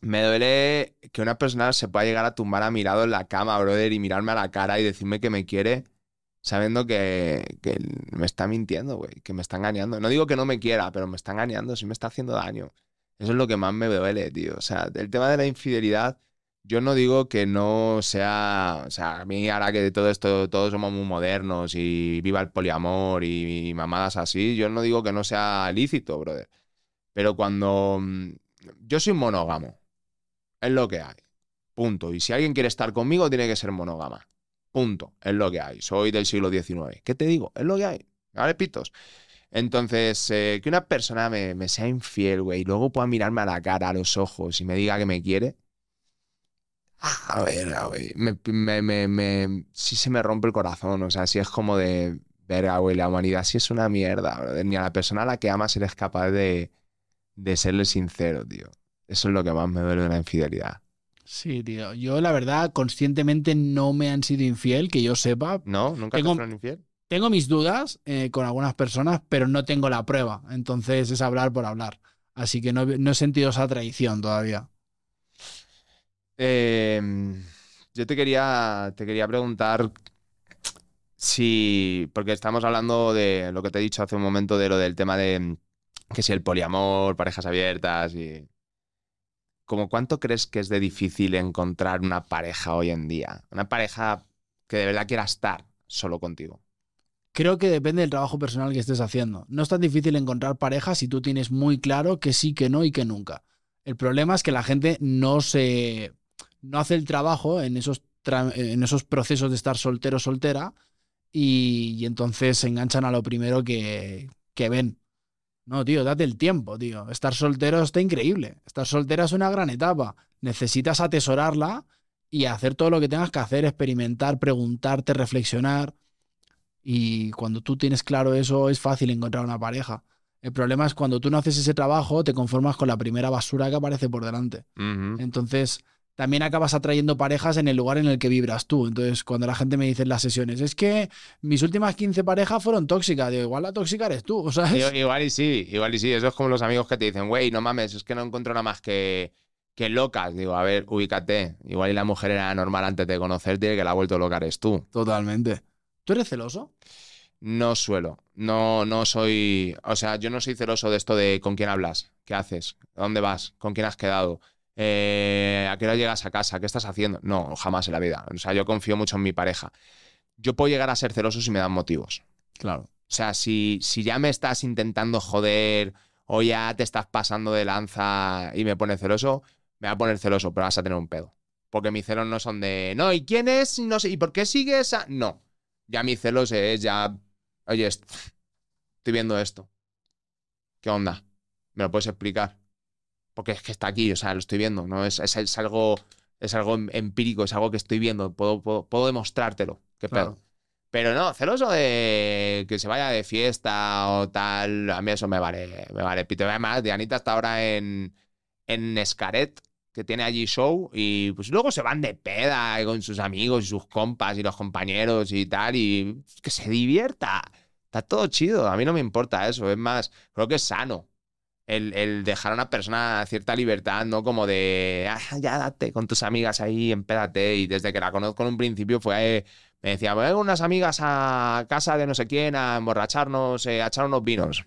S2: me duele que una persona se pueda llegar a tumbar a mi lado en la cama, brother, y mirarme a la cara y decirme que me quiere, sabiendo que, me está mintiendo, güey, que me está engañando. No digo que no me quiera, pero me está engañando, sí me está haciendo daño. Eso es lo que más me duele, tío. O sea, el tema de la infidelidad. Yo no digo que no sea, o sea, a mí ahora que todo esto, todos somos muy modernos y viva el poliamor y, mamadas así, yo no digo que no sea lícito, brother. Pero cuando mm, yo soy monógamo, es lo que hay. Punto. Y si alguien quiere estar conmigo, tiene que ser monógama. Punto. Es lo que hay. Soy del siglo XIX. ¿Qué te digo? Es lo que hay. ¿Vale, pitos? Entonces, eh, que una persona me, sea infiel, güey, y luego pueda mirarme a la cara, a los ojos y me diga que me quiere. A ver, güey. Me, me, me- sí se me rompe el corazón. O sea, sí es como de. Verga, güey, la humanidad sí es una mierda, brother. Ni a la persona a la que amas eres capaz de, de serle sincero, tío. Eso es lo que más me duele de la infidelidad.
S1: Sí, tío. Yo, la verdad, conscientemente no me han sido infiel, que yo sepa.
S2: ¿No? ¿Nunca te
S1: Tengo-
S2: fueron infiel?
S1: Tengo mis dudas eh, con algunas personas, pero no tengo la prueba. Entonces es hablar por hablar. Así que no, he- no he sentido esa traición todavía.
S2: Eh, yo te quería, te quería preguntar si, porque estamos hablando de lo que te he dicho hace un momento, de lo del tema de que si el poliamor, parejas abiertas y... ¿Cómo cuánto crees que es de difícil encontrar una pareja hoy en día? Una pareja que de verdad quiera estar solo contigo.
S1: Creo que depende del trabajo personal que estés haciendo. No es tan difícil encontrar pareja si tú tienes muy claro que sí, que no y que nunca. El problema es que la gente no se no hace el trabajo en esos, en esos procesos de estar soltero soltera y, y entonces se enganchan a lo primero que, que ven. No, tío, date el tiempo, tío. Estar soltero está increíble. Estar soltera es una gran etapa. Necesitas atesorarla y hacer todo lo que tengas que hacer, experimentar, preguntarte, reflexionar. Y cuando tú tienes claro eso, es fácil encontrar una pareja. El problema es cuando tú no haces ese trabajo, te conformas con la primera basura que aparece por delante. Entonces, también acabas atrayendo parejas en el lugar en el que vibras tú. Entonces, cuando la gente me dice en las sesiones, es que mis últimas 15 parejas fueron tóxicas, digo, igual la tóxica eres tú, ¿sabes?
S2: Igual y sí, igual y sí. Eso es como los amigos que te dicen, güey, no mames, es que no encuentro nada más que, que locas. Digo, a ver, ubícate. Igual y la mujer era normal antes de conocerte que la ha vuelto loca eres tú.
S1: Totalmente. ¿Tú eres celoso?
S2: No suelo. No, no soy. O sea, yo no soy celoso de esto de con quién hablas, qué haces, dónde vas, con quién has quedado, eh, a qué hora llegas a casa, qué estás haciendo. No, jamás en la vida. O sea, yo confío mucho en mi pareja. Yo puedo llegar a ser celoso si me dan motivos.
S1: Claro.
S2: O sea, si, si ya me estás intentando joder o ya te estás pasando de lanza y me pones celoso, me va a poner celoso, pero vas a tener un pedo. Porque mis celos no son de, no, ¿y quién es? No sé, ¿y por qué sigues? a-?". No. Ya mis celos es ya, oye, est- estoy viendo esto. ¿Qué onda? ¿Me lo puedes explicar? Porque es que está aquí, o sea, lo estoy viendo, ¿no? Es, es, es algo, es algo em- empírico, es algo que estoy viendo, puedo, puedo, puedo demostrártelo. ¿Qué pedo?
S1: Claro.
S2: Pero no, celoso de que se vaya de fiesta o tal, a mí eso me vale, me vale. Pito, además, Dianita está ahora en, en Escaret, que tiene allí show, y pues luego se van de peda con sus amigos y sus compas y los compañeros y tal, y que se divierta. Está todo chido, a mí no me importa eso, es más, creo que es sano. El, dejar a una persona cierta libertad, ¿no? Como de, ah, ya date con tus amigas ahí, empédate. Y desde que la conozco en un principio fue, me decía, voy con unas amigas a casa de no sé quién a emborracharnos, eh, a echar unos vinos.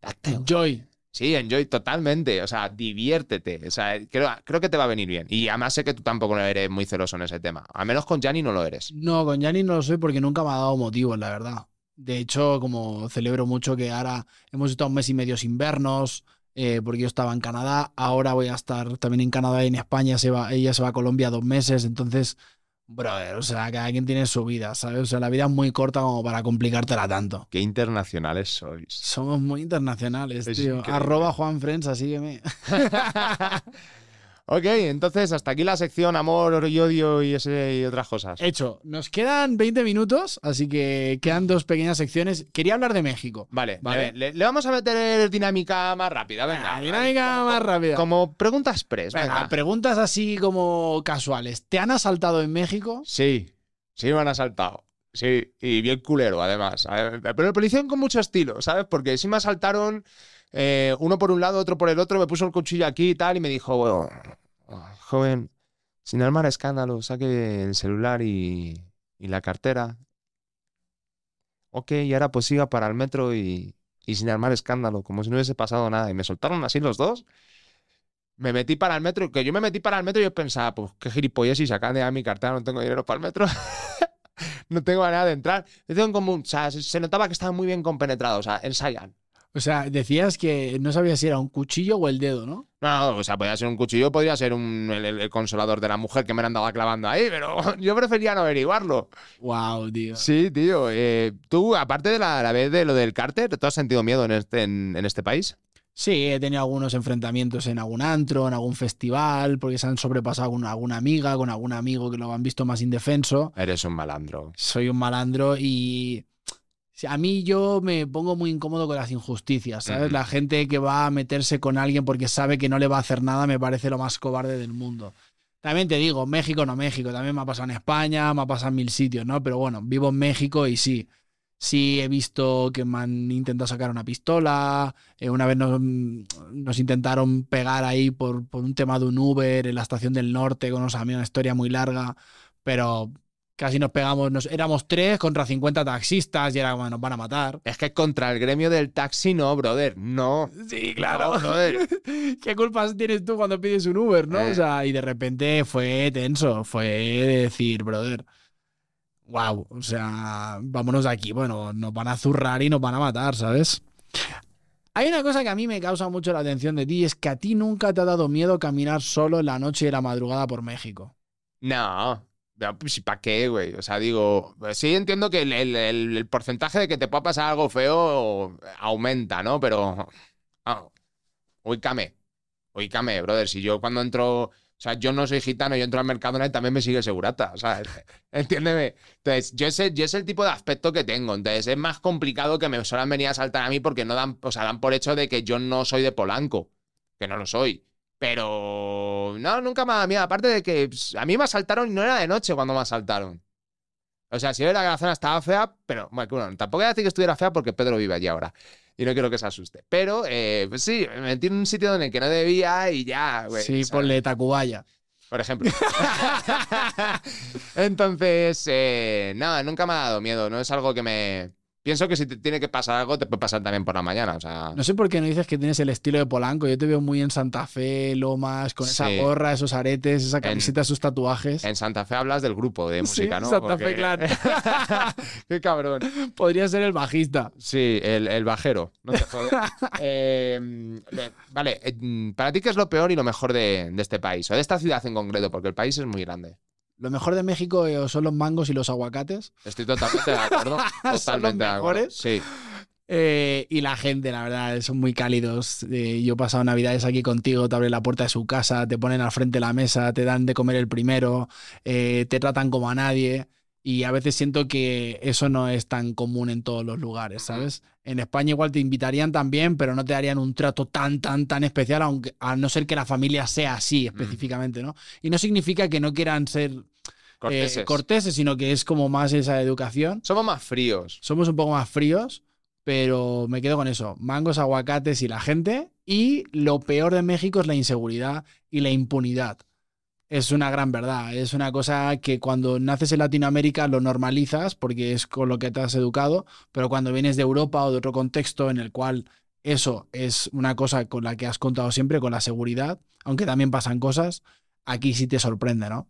S1: Date. Enjoy.
S2: Sí, enjoy totalmente. O sea, diviértete. O sea, creo, creo que te va a venir bien. Y además sé que tú tampoco eres muy celoso en ese tema. Al menos con Yanni no lo eres.
S1: No, con Yanni no lo soy porque nunca me ha dado motivos, la verdad. De hecho, como celebro mucho que ahora hemos estado un mes y medio sin vernos, eh, porque yo estaba en Canadá, ahora voy a estar también en Canadá y en España, se va, ella se va a Colombia dos meses, entonces, brother, o sea, cada quien tiene su vida, ¿sabes? O sea, la vida es muy corta como para complicártela tanto.
S2: Qué internacionales sois.
S1: Somos muy internacionales, tío. Arroba Juan Frensa, sígueme.
S2: Ok, entonces hasta aquí la sección amor y odio y, ese, y otras cosas.
S1: Hecho, nos quedan 20 minutos, así que quedan dos pequeñas secciones. Quería hablar de México.
S2: Vale, vale. Le, vamos a meter dinámica más rápida, venga.
S1: dinámica más rápida.
S2: Como preguntas express, venga.
S1: Preguntas así como casuales. ¿Te han asaltado en México?
S2: Sí, sí me han asaltado. Sí, y bien culero, además. Pero lo hicieron con mucho estilo, ¿sabes? Porque sí me asaltaron eh, uno por un lado, otro por el otro, me puso el cuchillo aquí y tal, y me dijo, bueno, joven, sin armar escándalo, saque el celular y, la cartera. Ok, y ahora pues siga para el metro y, sin armar escándalo, como si no hubiese pasado nada. Y me soltaron así los dos. Me metí para el metro, que yo me metí para el metro y yo pensaba, pues qué gilipollas y sacan de mi cartera, no tengo dinero para el metro. no tengo manera de entrar. en común, o sea, se notaba que estaban muy bien compenetrados, o sea, ensayan.
S1: O sea, decías que no sabías si era un cuchillo o el dedo, ¿no?
S2: No, o sea, podía ser un cuchillo, podría ser un, el, consolador de la mujer que me andaba clavando ahí, pero yo prefería no averiguarlo.
S1: Wow, tío.
S2: Sí, tío. Eh, tú, aparte de la, vez de lo del cárter, ¿tú has sentido miedo en este, en, este país?
S1: Sí, he tenido algunos enfrentamientos en algún antro, en algún festival, porque se han sobrepasado con alguna amiga, con algún amigo que lo han visto más indefenso.
S2: Eres un malandro.
S1: Soy un malandro y a mí yo me pongo muy incómodo con las injusticias, ¿sabes? La gente que va a meterse con alguien porque sabe que no le va a hacer nada me parece lo más cobarde del mundo. También te digo, México no México, también me ha pasado en España, me ha pasado en mil sitios, ¿no? Pero bueno, vivo en México y sí, sí he visto que me han intentado sacar una pistola, eh, una vez nos, intentaron pegar ahí por, por, un tema de un Uber en la estación del norte con unos amigos, una historia muy larga, pero Casi nos pegamos, nos, éramos tres contra 50 taxistas y era como, nos van a matar.
S2: Es que contra el gremio del taxi no, brother, no.
S1: Sí, claro. brother. ¿Qué culpas tienes tú cuando pides un Uber, no? O eh. sea, y de repente fue tenso, fue decir, brother, wow, o sea, vámonos de aquí, bueno, nos van a zurrar y nos van a matar, ¿sabes? Hay una cosa que a mí me causa mucho la atención de ti, es que a ti nunca te ha dado miedo caminar solo en la noche y la madrugada por México.
S2: No, pues, ¿Para qué, güey? O sea, digo, sí entiendo que el, porcentaje de que te pueda pasar algo feo aumenta, ¿no? Pero. Ah, ubícame. Ubícame, brother. Si yo cuando entro. O sea, yo no soy gitano, yo entro al Mercadona y también me sigue segurata. O sea, entiéndeme. Entonces, yo sé, yo es el tipo de aspecto que tengo. Entonces, es más complicado que me suelen venir a saltar a mí porque no dan, o sea, dan por hecho de que yo no soy de Polanco. Que no lo soy. Pero no, nunca me ha dado Aparte de que pues, a mí me asaltaron y no era de noche cuando me asaltaron. O sea, si era que la zona estaba fea, pero bueno, tampoco voy a decir que estuviera fea porque Pedro vive allí ahora. Y no quiero que se asuste. Pero, eh, pues sí, me metí en un sitio el que no debía y ya, güey.
S1: Sí, ponle Tacubaya.
S2: Por ejemplo. Entonces, eh, nada, nunca me ha dado miedo. No es algo que me Pienso que si te tiene que pasar algo, te puede pasar también por la mañana. O sea...
S1: No sé por qué no dices que tienes el estilo de Polanco. Yo te veo muy en Santa Fe, Lomas, con esa gorra, esos aretes, esa camiseta, esos tatuajes.
S2: En Santa Fe hablas del grupo de música,
S1: sí,
S2: ¿no?
S1: Santa Fe Clan.
S2: qué cabrón.
S1: Podría ser el bajista.
S2: Sí, el, bajero. No te em, vale, em, para ti, ¿qué es lo peor y lo mejor de, de este país? O de esta ciudad en concreto, porque el país es muy grande.
S1: Lo mejor de México eh, son los mangos y los aguacates.
S2: Estoy totalmente de acuerdo. Totalmente de acuerdo. Sí.
S1: Eh, y la gente, la verdad, son muy cálidos. Eh, yo he pasado navidades aquí contigo, te abren la puerta de su casa, te ponen al frente de la mesa, te dan de comer el primero, te tratan como a nadie. Y a veces siento que eso no es tan común en todos los lugares, ¿sabes? En España igual te invitarían también, pero no te darían un trato tan, tan, tan especial, aunque a no ser que la familia sea así específicamente, ¿no? Y no significa que no quieran ser eh, corteses. sino que es como más esa educación.
S2: Somos más fríos.
S1: Somos un poco más fríos, pero me quedo con eso. Mangos, aguacates y la gente. Y lo peor de México es la inseguridad y la impunidad. Es una gran verdad. Es una cosa que cuando naces en Latinoamérica lo normalizas porque es con lo que te has educado, pero cuando vienes de Europa o de otro contexto en el cual eso es una cosa con la que has contado siempre, con la seguridad, aunque también pasan cosas, aquí sí te sorprende, ¿no?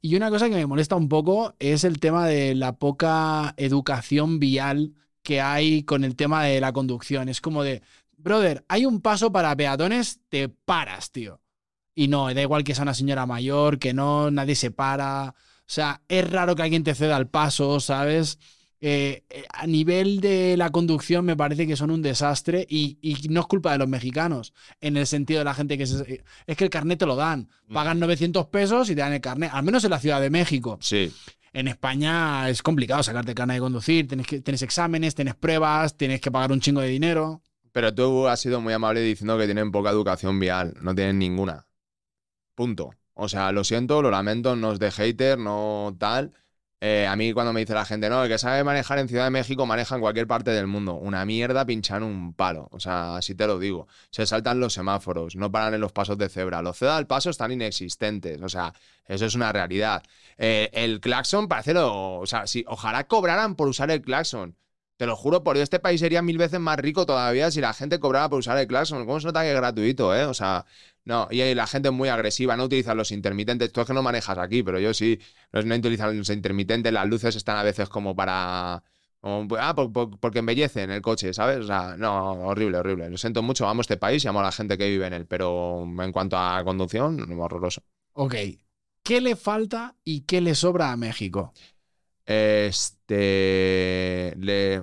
S1: Y una cosa que me molesta un poco es el tema de la poca educación vial que hay con el tema de la conducción. Es como de, brother, hay un paso para peatones, te paras, tío. Y no, da igual que sea una señora mayor, que no, nadie se para. O sea, es raro que alguien te ceda el paso, ¿sabes? Eh, eh, a nivel de la conducción me parece que son un desastre y, no es culpa de los mexicanos, en el sentido de la gente que se, es que el carnet te lo dan, mm. pagan 900 pesos y te dan el carnet, al menos en la Ciudad de México.
S2: Sí.
S1: En España es complicado sacarte el carnet de conducir, tienes, que, tienes exámenes, tienes pruebas, tienes que pagar un chingo de dinero.
S2: Pero tú has sido muy amable diciendo que tienen poca educación vial, no tienen ninguna. Punto. O sea, lo siento, lo lamento, no es de hater, no tal eh, a mí cuando me dice la gente, no, el que sabe manejar en Ciudad de México maneja en cualquier parte del mundo. Una mierda pinchan un palo. O sea, así te lo digo. Se saltan los semáforos, no paran en los pasos de cebra. Los ceda al paso están inexistentes. O sea, eso es una realidad. Eh, el claxon, parece lo. O sea, si, ojalá cobraran por usar el claxon. Te lo juro, por Dios, este país sería mil veces más rico todavía si la gente cobrara por usar el claxon. ¿Cómo se nota que es gratuito, eh? O sea, no, y la gente es muy agresiva, no utiliza los intermitentes. Tú es que no manejas aquí, pero yo sí. No, no utilizan los intermitentes, las luces están a veces como para. ah, porque embellecen el coche, ¿sabes? O sea, no, horrible, horrible. Lo siento mucho, amo este país y amo a la gente que vive en él, pero en cuanto a conducción, horroroso.
S1: Ok. ¿Qué le falta y qué le sobra a México?
S2: Este. Le.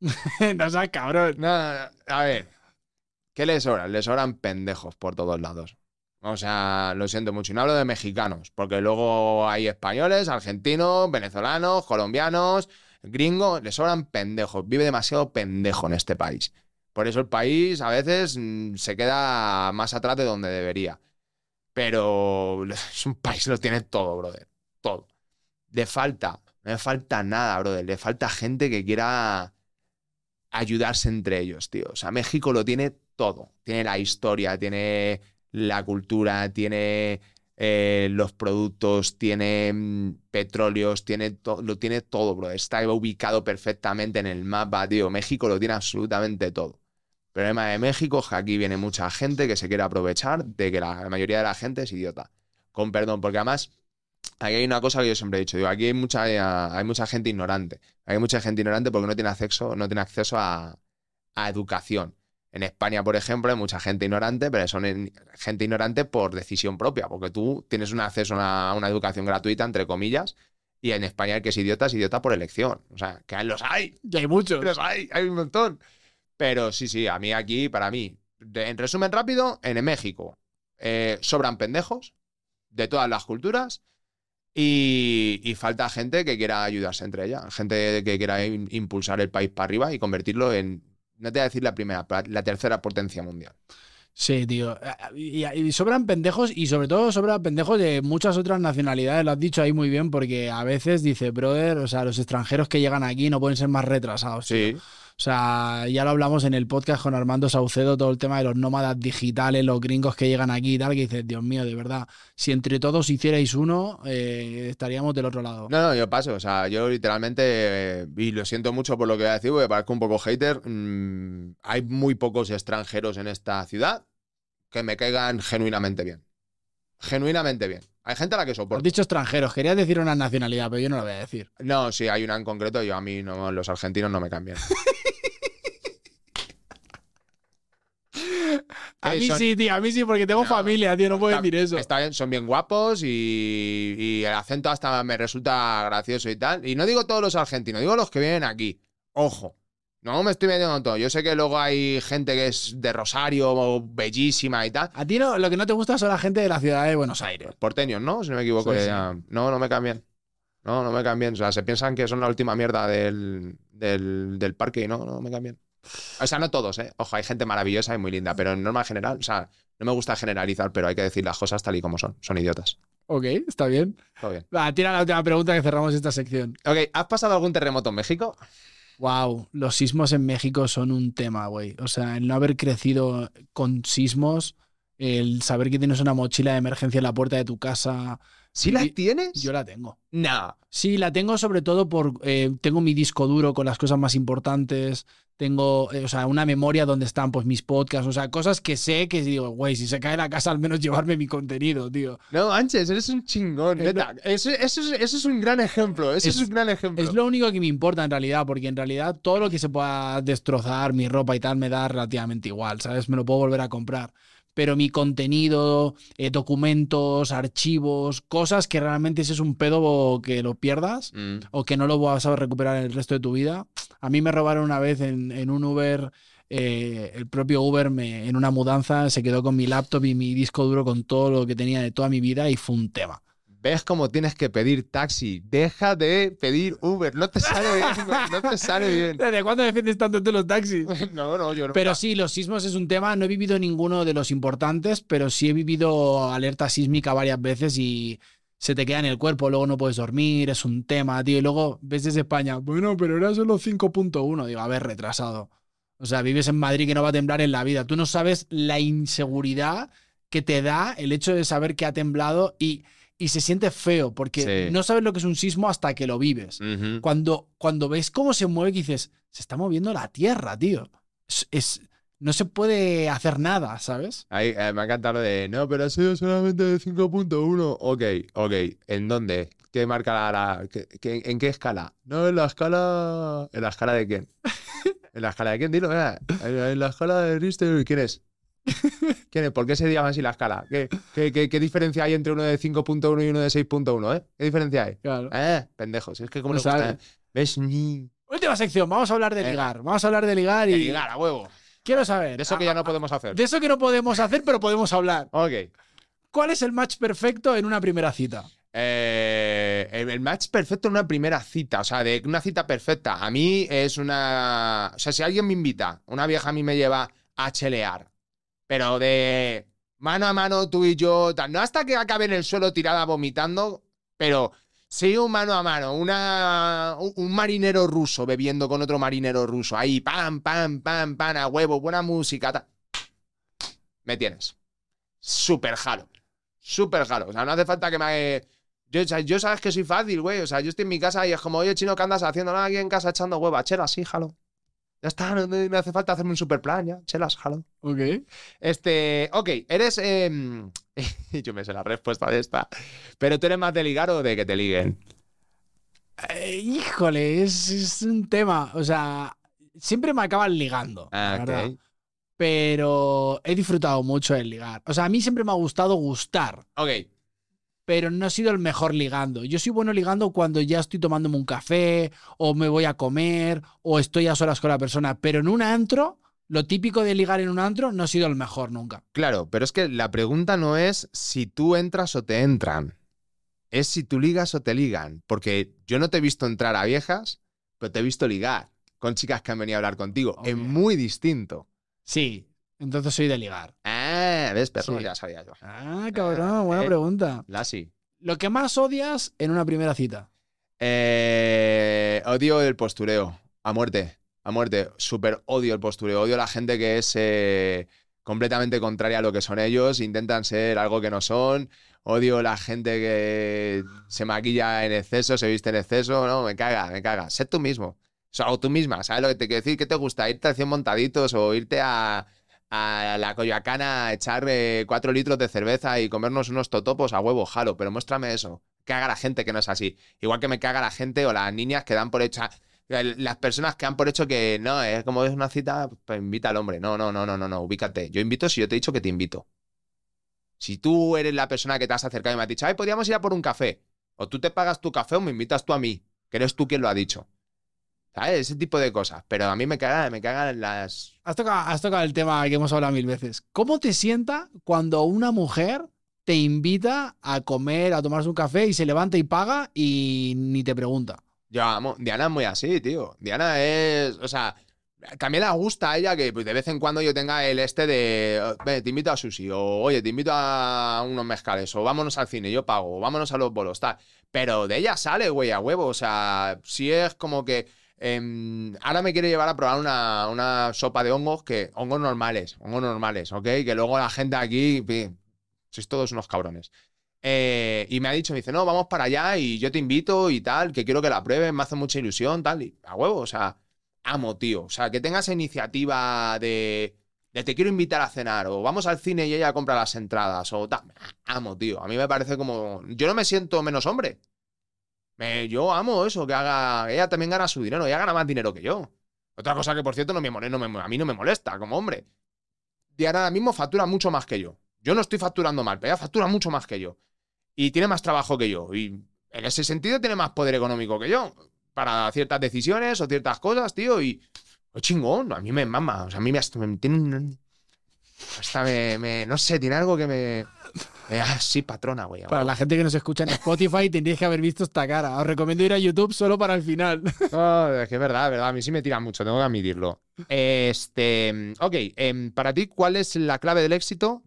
S1: no seas cabrón.
S2: no, a ver. ¿Qué les sobran? Les sobran pendejos por todos lados. O sea, lo siento mucho. Y no hablo de mexicanos, porque luego hay españoles, argentinos, venezolanos, colombianos, gringos. Les sobran pendejos. Vive demasiado pendejo en este país. Por eso el país a veces mm, se queda más atrás de donde debería. Pero es un país lo tiene todo, brother. Todo. Le falta, no le falta nada, brother. Le falta gente que quiera ayudarse entre ellos, tío. O sea, México lo tiene todo. Tiene la historia, tiene la cultura, tiene eh, los productos, tiene mm, petróleos, tiene lo tiene todo, bro. Está ubicado perfectamente en el mapa, tío. México lo tiene absolutamente todo. Problema de México es que aquí viene mucha gente que se quiere aprovechar de que la, mayoría de la gente es idiota. Con perdón, porque además aquí hay una cosa que yo siempre he dicho. Aquí hay mucha, hay mucha gente ignorante. Hay mucha gente ignorante porque no tiene acceso, no tiene acceso a educación. En España, por ejemplo, hay mucha gente ignorante, pero son gente ignorante por decisión propia, porque tú tienes un acceso a una, educación gratuita, entre comillas, y en España el que es idiota es idiota por elección. O sea, que los hay.
S1: Y hay muchos.
S2: Los hay, hay un montón. Pero sí, sí, a mí aquí, para mí, en resumen rápido, en México eh, sobran pendejos de todas las culturas y, y, falta gente que quiera ayudarse entre ellas, gente que quiera impulsar el país para arriba y convertirlo en no te voy a decir la primera, la tercera potencia mundial.
S1: Sí, tío. Y, sobran pendejos y sobre todo sobran pendejos de muchas otras nacionalidades. Lo has dicho ahí muy bien porque a veces dice, brother, o sea, los extranjeros que llegan aquí no pueden ser más retrasados. Sí. O sea, ya lo hablamos en el podcast con Armando Saucedo, todo el tema de los nómadas digitales, los gringos que llegan aquí y tal, que dices, Dios mío, de verdad, si entre todos hicierais uno, eh, estaríamos del otro lado.
S2: No, no, yo paso, o sea, yo literalmente, eh, y lo siento mucho por lo que voy a decir, porque parezco un poco hater, mm, hay muy pocos extranjeros en esta ciudad que me caigan genuinamente bien. Genuinamente bien. Hay gente a la que soporto.
S1: Has dicho extranjeros, quería decir una nacionalidad, pero yo no lo voy a decir.
S2: No, sí, hay una en concreto, yo a mí no, los argentinos no me cambian.
S1: A mí sí, tío, a mí sí, porque tengo familia, tío, no puedo decir eso.
S2: Está bien, son bien guapos y, el acento hasta me resulta gracioso y tal. Y no digo todos los argentinos, digo los que vienen aquí. Ojo, no me estoy metiendo en todo. Yo sé que luego hay gente que es de Rosario, bellísima y tal.
S1: A ti no, lo que no te gusta son la gente de la ciudad de Buenos Aires.
S2: Porteños, ¿no? Si no me equivoco. No, no me cambian. No, no me cambian. O sea, se piensan que son la última mierda del, del, del parque y no, no me cambian. O sea, no todos, ¿eh? Ojo, hay gente maravillosa y muy linda, pero en norma general, o sea, no me gusta generalizar, pero hay que decir las cosas tal y como son. Son idiotas.
S1: Ok, está bien.
S2: Todo bien.
S1: Va, tira la última pregunta que cerramos esta sección.
S2: Ok, ¿has pasado algún terremoto en México?
S1: Wow, los sismos en México son un tema, güey. O sea, el no haber crecido con sismos, el saber que tienes una mochila de emergencia en la puerta de tu casa.
S2: ¿Sí la
S1: Y-
S2: tienes?
S1: Yo la tengo.
S2: No.
S1: Sí, la tengo sobre todo por. eh, tengo mi disco duro con las cosas más importantes. Tengo, eh, o sea, una memoria donde están pues mis podcasts. O sea, cosas que sé que digo, güey, si se cae la casa, al menos llevarme mi contenido, tío.
S2: No, Anches, eres un chingón,
S1: Es
S2: neta. Eso, eso es, eso es un gran ejemplo. Eso es,
S1: Es-
S2: un gran ejemplo.
S1: Es lo único que me importa en realidad, porque en realidad todo lo que se pueda destrozar, mi ropa y tal, me da relativamente igual, ¿sabes? Me lo puedo volver a comprar. Pero mi contenido, eh, documentos, archivos, cosas que realmente si es un pedo que lo pierdas
S2: Mm.
S1: o que no lo vas a recuperar en el resto de tu vida. A mí me robaron una vez en, en un Uber, eh, el propio Uber me, en una mudanza se quedó con mi laptop y mi disco duro con todo lo que tenía de toda mi vida y fue un tema.
S2: ¿Ves cómo tienes que pedir taxi? Deja de pedir Uber. No te sale bien. No, te sale bien.
S1: ¿Desde cuándo defiendes tanto tú los taxis?
S2: No, no, yo no.
S1: Pero sí, los sismos es un tema. No he vivido ninguno de los importantes, pero sí he vivido alerta sísmica varias veces y se te queda en el cuerpo. Luego no puedes dormir, es un tema, tío. Y luego ves desde España, bueno, pero era solo 5.1. Digo, a ver, retrasado. O sea, vives en Madrid que no va a temblar en la vida. Tú no sabes la inseguridad que te da el hecho de saber que ha temblado y, y se siente feo, porque
S2: Sí.
S1: no sabes lo que es un sismo hasta que lo vives cuando, cuando ves cómo se mueve, que dices, se está moviendo la tierra, tío. Es, es- no se puede hacer nada, ¿sabes?
S2: Ahí, eh, me ha encantado lo de, no, pero ha sido solamente de 5.1. Ok, ok. ¿En dónde? ¿Qué marca la... la- qué- qué- ¿En qué escala? No, en la escala... ¿En la escala de quién? ¿En la escala de quién? Dilo. En, en la escala de Richter, ¿quién es? ¿Quién es? ¿Por qué se llama así la escala? ¿Qué, qué, qué- qué diferencia hay entre uno de 5.1 y uno de 6.1, eh? ¿Qué diferencia hay?
S1: Claro.
S2: Eh, pendejos. Es que como
S1: No
S2: nos gusta,
S1: sabe.
S2: ¿eh? ¿Ves? Ni...
S1: Última sección, vamos a hablar de
S2: Eh.
S1: ligar. Vamos a hablar de ligar y
S2: De ligar, a huevo.
S1: quiero saber.
S2: De eso que ya no podemos hacer.
S1: de eso que no podemos hacer, pero podemos hablar.
S2: Ok.
S1: ¿Cuál es el match perfecto en una primera cita?
S2: Eh, el match perfecto en una primera cita, o sea, de una cita perfecta. A mí es una. O sea, si alguien me invita, una vieja a mí me lleva a chelear, pero de mano a mano tú y yo, no hasta que acabe en el suelo tirada vomitando, pero sí un mano a mano, una, un, marinero ruso bebiendo con otro marinero ruso, ahí, pam, pam, pam, pam, a huevo, buena música, tal. Me tienes. Súper jalo. Súper jalo. O sea, no hace falta que me. Yo, yo sabes que soy fácil, güey. O sea, yo estoy en mi casa y es como, oye, chino, ¿qué andas haciendo? Nada, aquí en casa echando hueva. Chelas, sí, jalo. Ya está, no, no hace falta hacerme un super plan, ya. Chelas, jalo.
S1: Ok.
S2: Este, ok, eres. em, yo me sé la respuesta de esta. Pero tú eres más de ligar o de que te liguen.
S1: Eh, híjole, es, es un tema. O sea, siempre me acaban ligando. la
S2: Ah,
S1: verdad.
S2: ok.
S1: Pero he disfrutado mucho el ligar. O sea, a mí siempre me ha gustado gustar.
S2: Ok.
S1: Pero no he sido el mejor ligando. Yo soy bueno ligando cuando ya estoy tomándome un café, o me voy a comer, o estoy a solas con la persona. Pero en un antro, lo típico de ligar en un antro no he sido el mejor nunca.
S2: Claro, pero es que la pregunta no es si tú entras o te entran. Es si tú ligas o te ligan. Porque yo no te he visto entrar a viejas, pero te he visto ligar con chicas que han venido a hablar contigo. Es
S1: Ok.
S2: muy distinto.
S1: Sí, entonces soy de ligar.
S2: Ah, ves, perro,
S1: Sí.
S2: ya sabía yo.
S1: Ah, cabrón, buena
S2: eh.
S1: pregunta.
S2: La sí.
S1: Lo que más odias en una primera cita.
S2: Eh, odio el postureo. A muerte. A muerte. Súper odio el postureo. Odio a la gente que es eh, completamente contraria a lo que son ellos. Intentan ser algo que no son. Odio la gente que se maquilla en exceso, se viste en exceso. No, me caga, me caga. Sé tú mismo. O sea, o tú misma. ¿Sabes lo que te quiero decir? ¿Qué te gusta? ¿Irte a 100 montaditos o irte a, a la Coyoacana a echar eh, cuatro litros de cerveza y comernos unos totopos a huevo, jalo? Pero muéstrame eso. Caga la gente que no es así. Igual que me caga la gente o las niñas que dan por hecho. Las personas que dan por hecho que no, es como es una cita, pues invita al hombre. No, no, no, no, no, no, ubícate. Yo invito si yo te he dicho que te invito. Si tú eres la persona que te has acercado y me has dicho, ay, podríamos ir a por un café. O tú te pagas tu café o me invitas tú a mí, que eres tú quien lo ha dicho. ¿Sabes? Ese tipo de cosas. Pero a mí me cagan, me cagan las.
S1: Has tocado, has tocado el tema que hemos hablado mil veces. ¿Cómo te sienta cuando una mujer te invita a comer, a tomarse un café y se levanta y paga y ni te pregunta?
S2: Yo amo. Diana es muy así, tío. Diana es. O sea, también le gusta a ella que pues, de vez en cuando yo tenga el este de. "Oh, Ve, te invito a sushi. O oye, te invito a unos mezcales. O vámonos al cine, yo pago. O vámonos a los bolos, tal. Pero de ella sale, güey, a huevo. O sea, si es como que. Em, ahora me quiere llevar a probar una, una, sopa de hongos, que hongos normales, hongos normales, ¿ok? Que luego la gente aquí, sois todos unos cabrones. Eh, y me ha dicho, me dice, no, vamos para allá y yo te invito y tal, que quiero que la pruebes, me hace mucha ilusión, tal, y a huevo, o sea, amo, tío. O sea, que tengas iniciativa de, de te quiero invitar a cenar, o vamos al cine y ella compra las entradas, o tal, amo, tío. A mí me parece como, yo no me siento menos hombre yo amo eso, que haga. Ella también gana su dinero, ella gana más dinero que yo. Otra cosa que, por cierto, no me, molesta, a mí no me molesta como hombre. Diana ahora mismo factura mucho más que yo. Yo no estoy facturando mal, pero ella factura mucho más que yo. Y tiene más trabajo que yo. Y en ese sentido tiene más poder económico que yo. Para ciertas decisiones o ciertas cosas, tío. Y. Oh, chingón, a mí me mama. O sea, a mí me, me tiene. Hasta me, No sé, tiene algo que me. Ah, sí, patrona, güey.
S1: Para la gente que nos escucha en Spotify, tendríais que haber visto esta cara. Os recomiendo ir a YouTube solo para el final.
S2: es que es verdad, verdad. A mí sí me tira mucho, tengo que admitirlo. Este. Ok, em, para ti, ¿cuál es la clave del éxito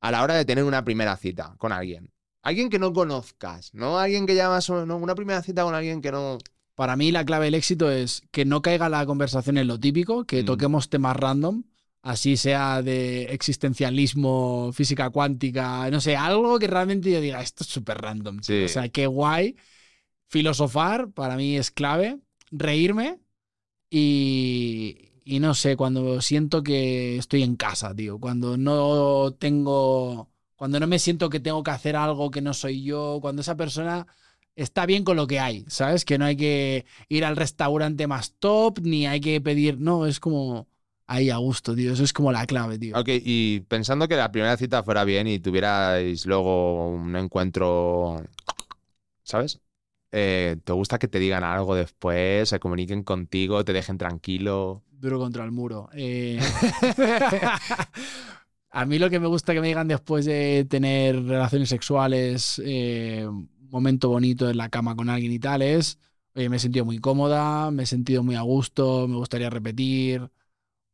S2: a la hora de tener una primera cita con alguien? Alguien que no conozcas, ¿no? Alguien que llamas. No, una primera cita con alguien que no.
S1: Para mí, la clave del éxito es que no caiga la conversación en lo típico, que mm. toquemos temas random así sea de existencialismo, física cuántica, no sé, algo que realmente yo diga, esto es súper random. O sea, qué guay. Filosofar para mí es clave, reírme y, y no sé, cuando siento que estoy en casa, tío, cuando no tengo, cuando no me siento que tengo que hacer algo que no soy yo, cuando esa persona está bien con lo que hay, ¿sabes? Que no hay que ir al restaurante más top, ni hay que pedir, no, es como ahí a gusto, tío. Eso es como la clave, tío.
S2: Ok, y pensando que la primera cita fuera bien y tuvierais luego un encuentro, ¿sabes? Eh, ¿Te gusta que te digan algo después, se comuniquen contigo, te dejen tranquilo?
S1: Duro contra el muro. Eh, a mí lo que me gusta que me digan después de tener relaciones sexuales, eh, un momento bonito en la cama con alguien y tal, es, oye, me he sentido muy cómoda, me he sentido muy a gusto, me gustaría repetir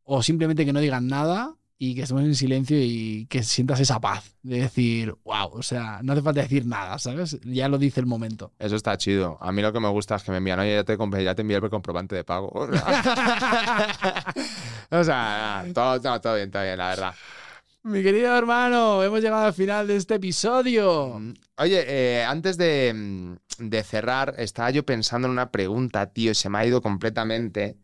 S1: o simplemente que no digan nada y que estemos en silencio y que sientas esa paz de decir, wow, o sea, no hace falta decir nada, ¿sabes? Ya lo dice el momento.
S2: Eso está chido. A mí lo que me gusta es que me envían, oye, ya te, ya te envié el comprobante de pago. o sea, todo, todo, bien, todo bien, la verdad.
S1: Mi querido hermano, hemos llegado al final de este episodio. Mm,
S2: oye, eh, antes de, mm, de cerrar, estaba yo pensando en una pregunta, tío, y se me ha ido completamente.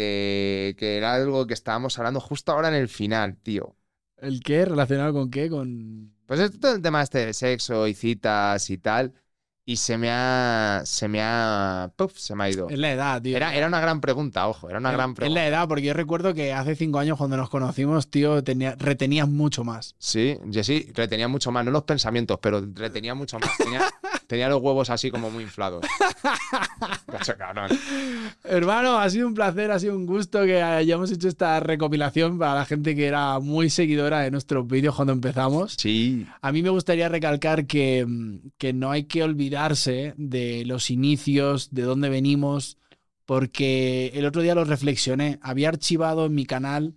S2: Este, que era algo que estábamos hablando justo ahora en el final, tío.
S1: ¿El qué? ¿Relacionado con qué? Con...
S2: Pues es todo el tema este de sexo y citas y tal y se me ha. Se me ha. Puff, se me ha ido.
S1: Es la edad, tío.
S2: Era, era una gran pregunta, ojo, era una gran pregunta.
S1: Es la edad, porque yo recuerdo que hace cinco años cuando nos conocimos, tío, tenía, retenías mucho más.
S2: Sí, sí, retenía mucho más, no los pensamientos, pero retenía mucho más. Tenía, los huevos así como muy inflados.
S1: Hermano, ha sido un placer, ha sido un gusto que hayamos hecho esta recopilación para la gente que era muy seguidora de nuestros vídeos cuando empezamos.
S2: Sí.
S1: A mí me gustaría recalcar que, que no hay que olvidar de los inicios, de dónde venimos, porque el otro día lo reflexioné. Había archivado en mi canal,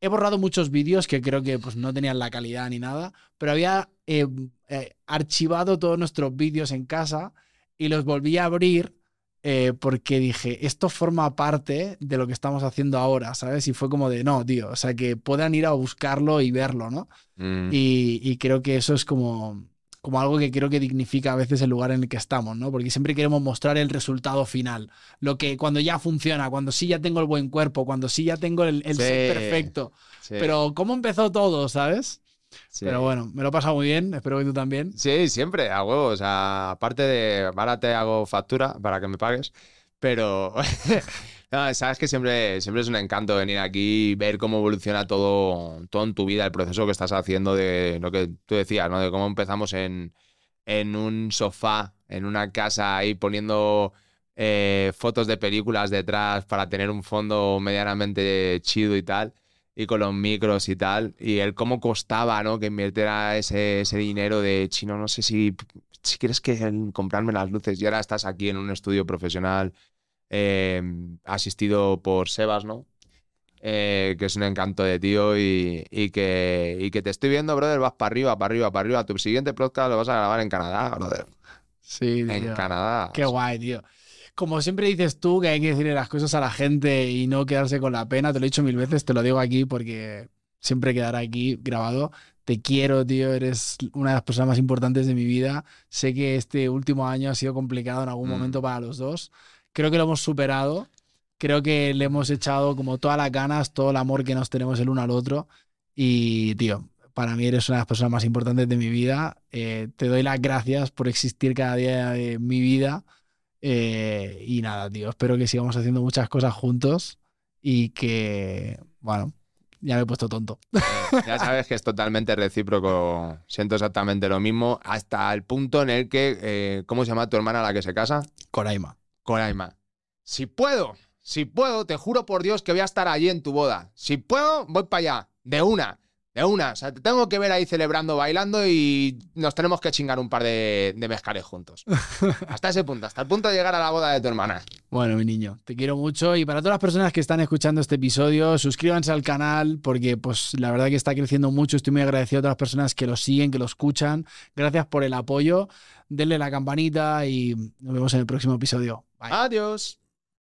S1: he borrado muchos vídeos que creo que pues, no tenían la calidad ni nada, pero había eh, eh, archivado todos nuestros vídeos en casa y los volví a abrir. Eh, porque dije, esto forma parte de lo que estamos haciendo ahora, ¿sabes? Y fue como de, no, tío, o sea, que puedan ir a buscarlo y verlo, ¿no? Mm. y, creo que eso es como, como algo que creo que dignifica a veces el lugar en el que estamos, ¿no? Porque siempre queremos mostrar el resultado final, lo que cuando ya funciona, cuando sí ya tengo el buen cuerpo, cuando sí ya tengo el, ser perfecto. Pero cómo empezó todo, ¿sabes? Pero bueno, me lo he pasado muy bien, espero que tú también.
S2: Sí, siempre, a huevo. O sea, aparte de, ahora te hago factura para que me pagues, pero sabes que siempre, siempre es un encanto venir aquí y ver cómo evoluciona todo, todo en tu vida, el proceso que estás haciendo de lo que tú decías, ¿no? De cómo empezamos en, en un sofá, en una casa, ahí poniendo eh, fotos de películas detrás para tener un fondo medianamente chido y tal, y con los micros y tal, y el cómo costaba, ¿no? Que invirtiera ese, ese dinero de chino, no sé si, si quieres que comprarme las luces y ahora estás aquí en un estudio profesional Em, asistido por Sebas, ¿no? Eh, que es un encanto de tío y, que, que te estoy viendo, brother, vas para arriba, para arriba, para arriba. Tu siguiente podcast lo vas a grabar en Canadá, brother.
S1: Sí,
S2: En Canadá.
S1: Qué guay, tío. Como siempre dices tú, que hay que decirle las cosas a la gente y no quedarse con la pena, te lo he dicho mil veces, te lo digo aquí porque siempre quedará aquí grabado. Te quiero, tío, eres una de las personas más importantes de mi vida. Sé que este último año ha sido complicado en algún mm. momento para los dos. Creo que lo hemos superado. Creo que le hemos echado como todas las ganas, todo el amor que nos tenemos el uno al otro. Y, tío, para mí eres una de las personas más importantes de mi vida. Eh, te doy las gracias por existir cada día de mi vida. Eh, y nada, tío, espero que sigamos haciendo muchas cosas juntos y que, bueno, ya me he puesto tonto.
S2: Eh, ya sabes que es totalmente recíproco. Siento exactamente lo mismo hasta el punto en el que, ¿cómo se llama tu hermana la que se casa?
S1: Coraima.
S2: Coraima. Si puedo, si puedo, te juro por Dios que voy a estar allí en tu boda. Si puedo, voy para allá. De una. De una, o sea, te tengo que ver ahí celebrando, bailando y nos tenemos que chingar un par de, de mezcales juntos. hasta ese punto, hasta el punto de llegar a la boda de tu hermana.
S1: Bueno, mi niño, te quiero mucho y para todas las personas que están escuchando este episodio, suscríbanse al canal porque pues la verdad que está creciendo mucho, estoy muy agradecido a todas las personas que lo siguen, que lo escuchan. Gracias por el apoyo, denle la campanita y nos vemos en el próximo episodio.
S2: Adiós.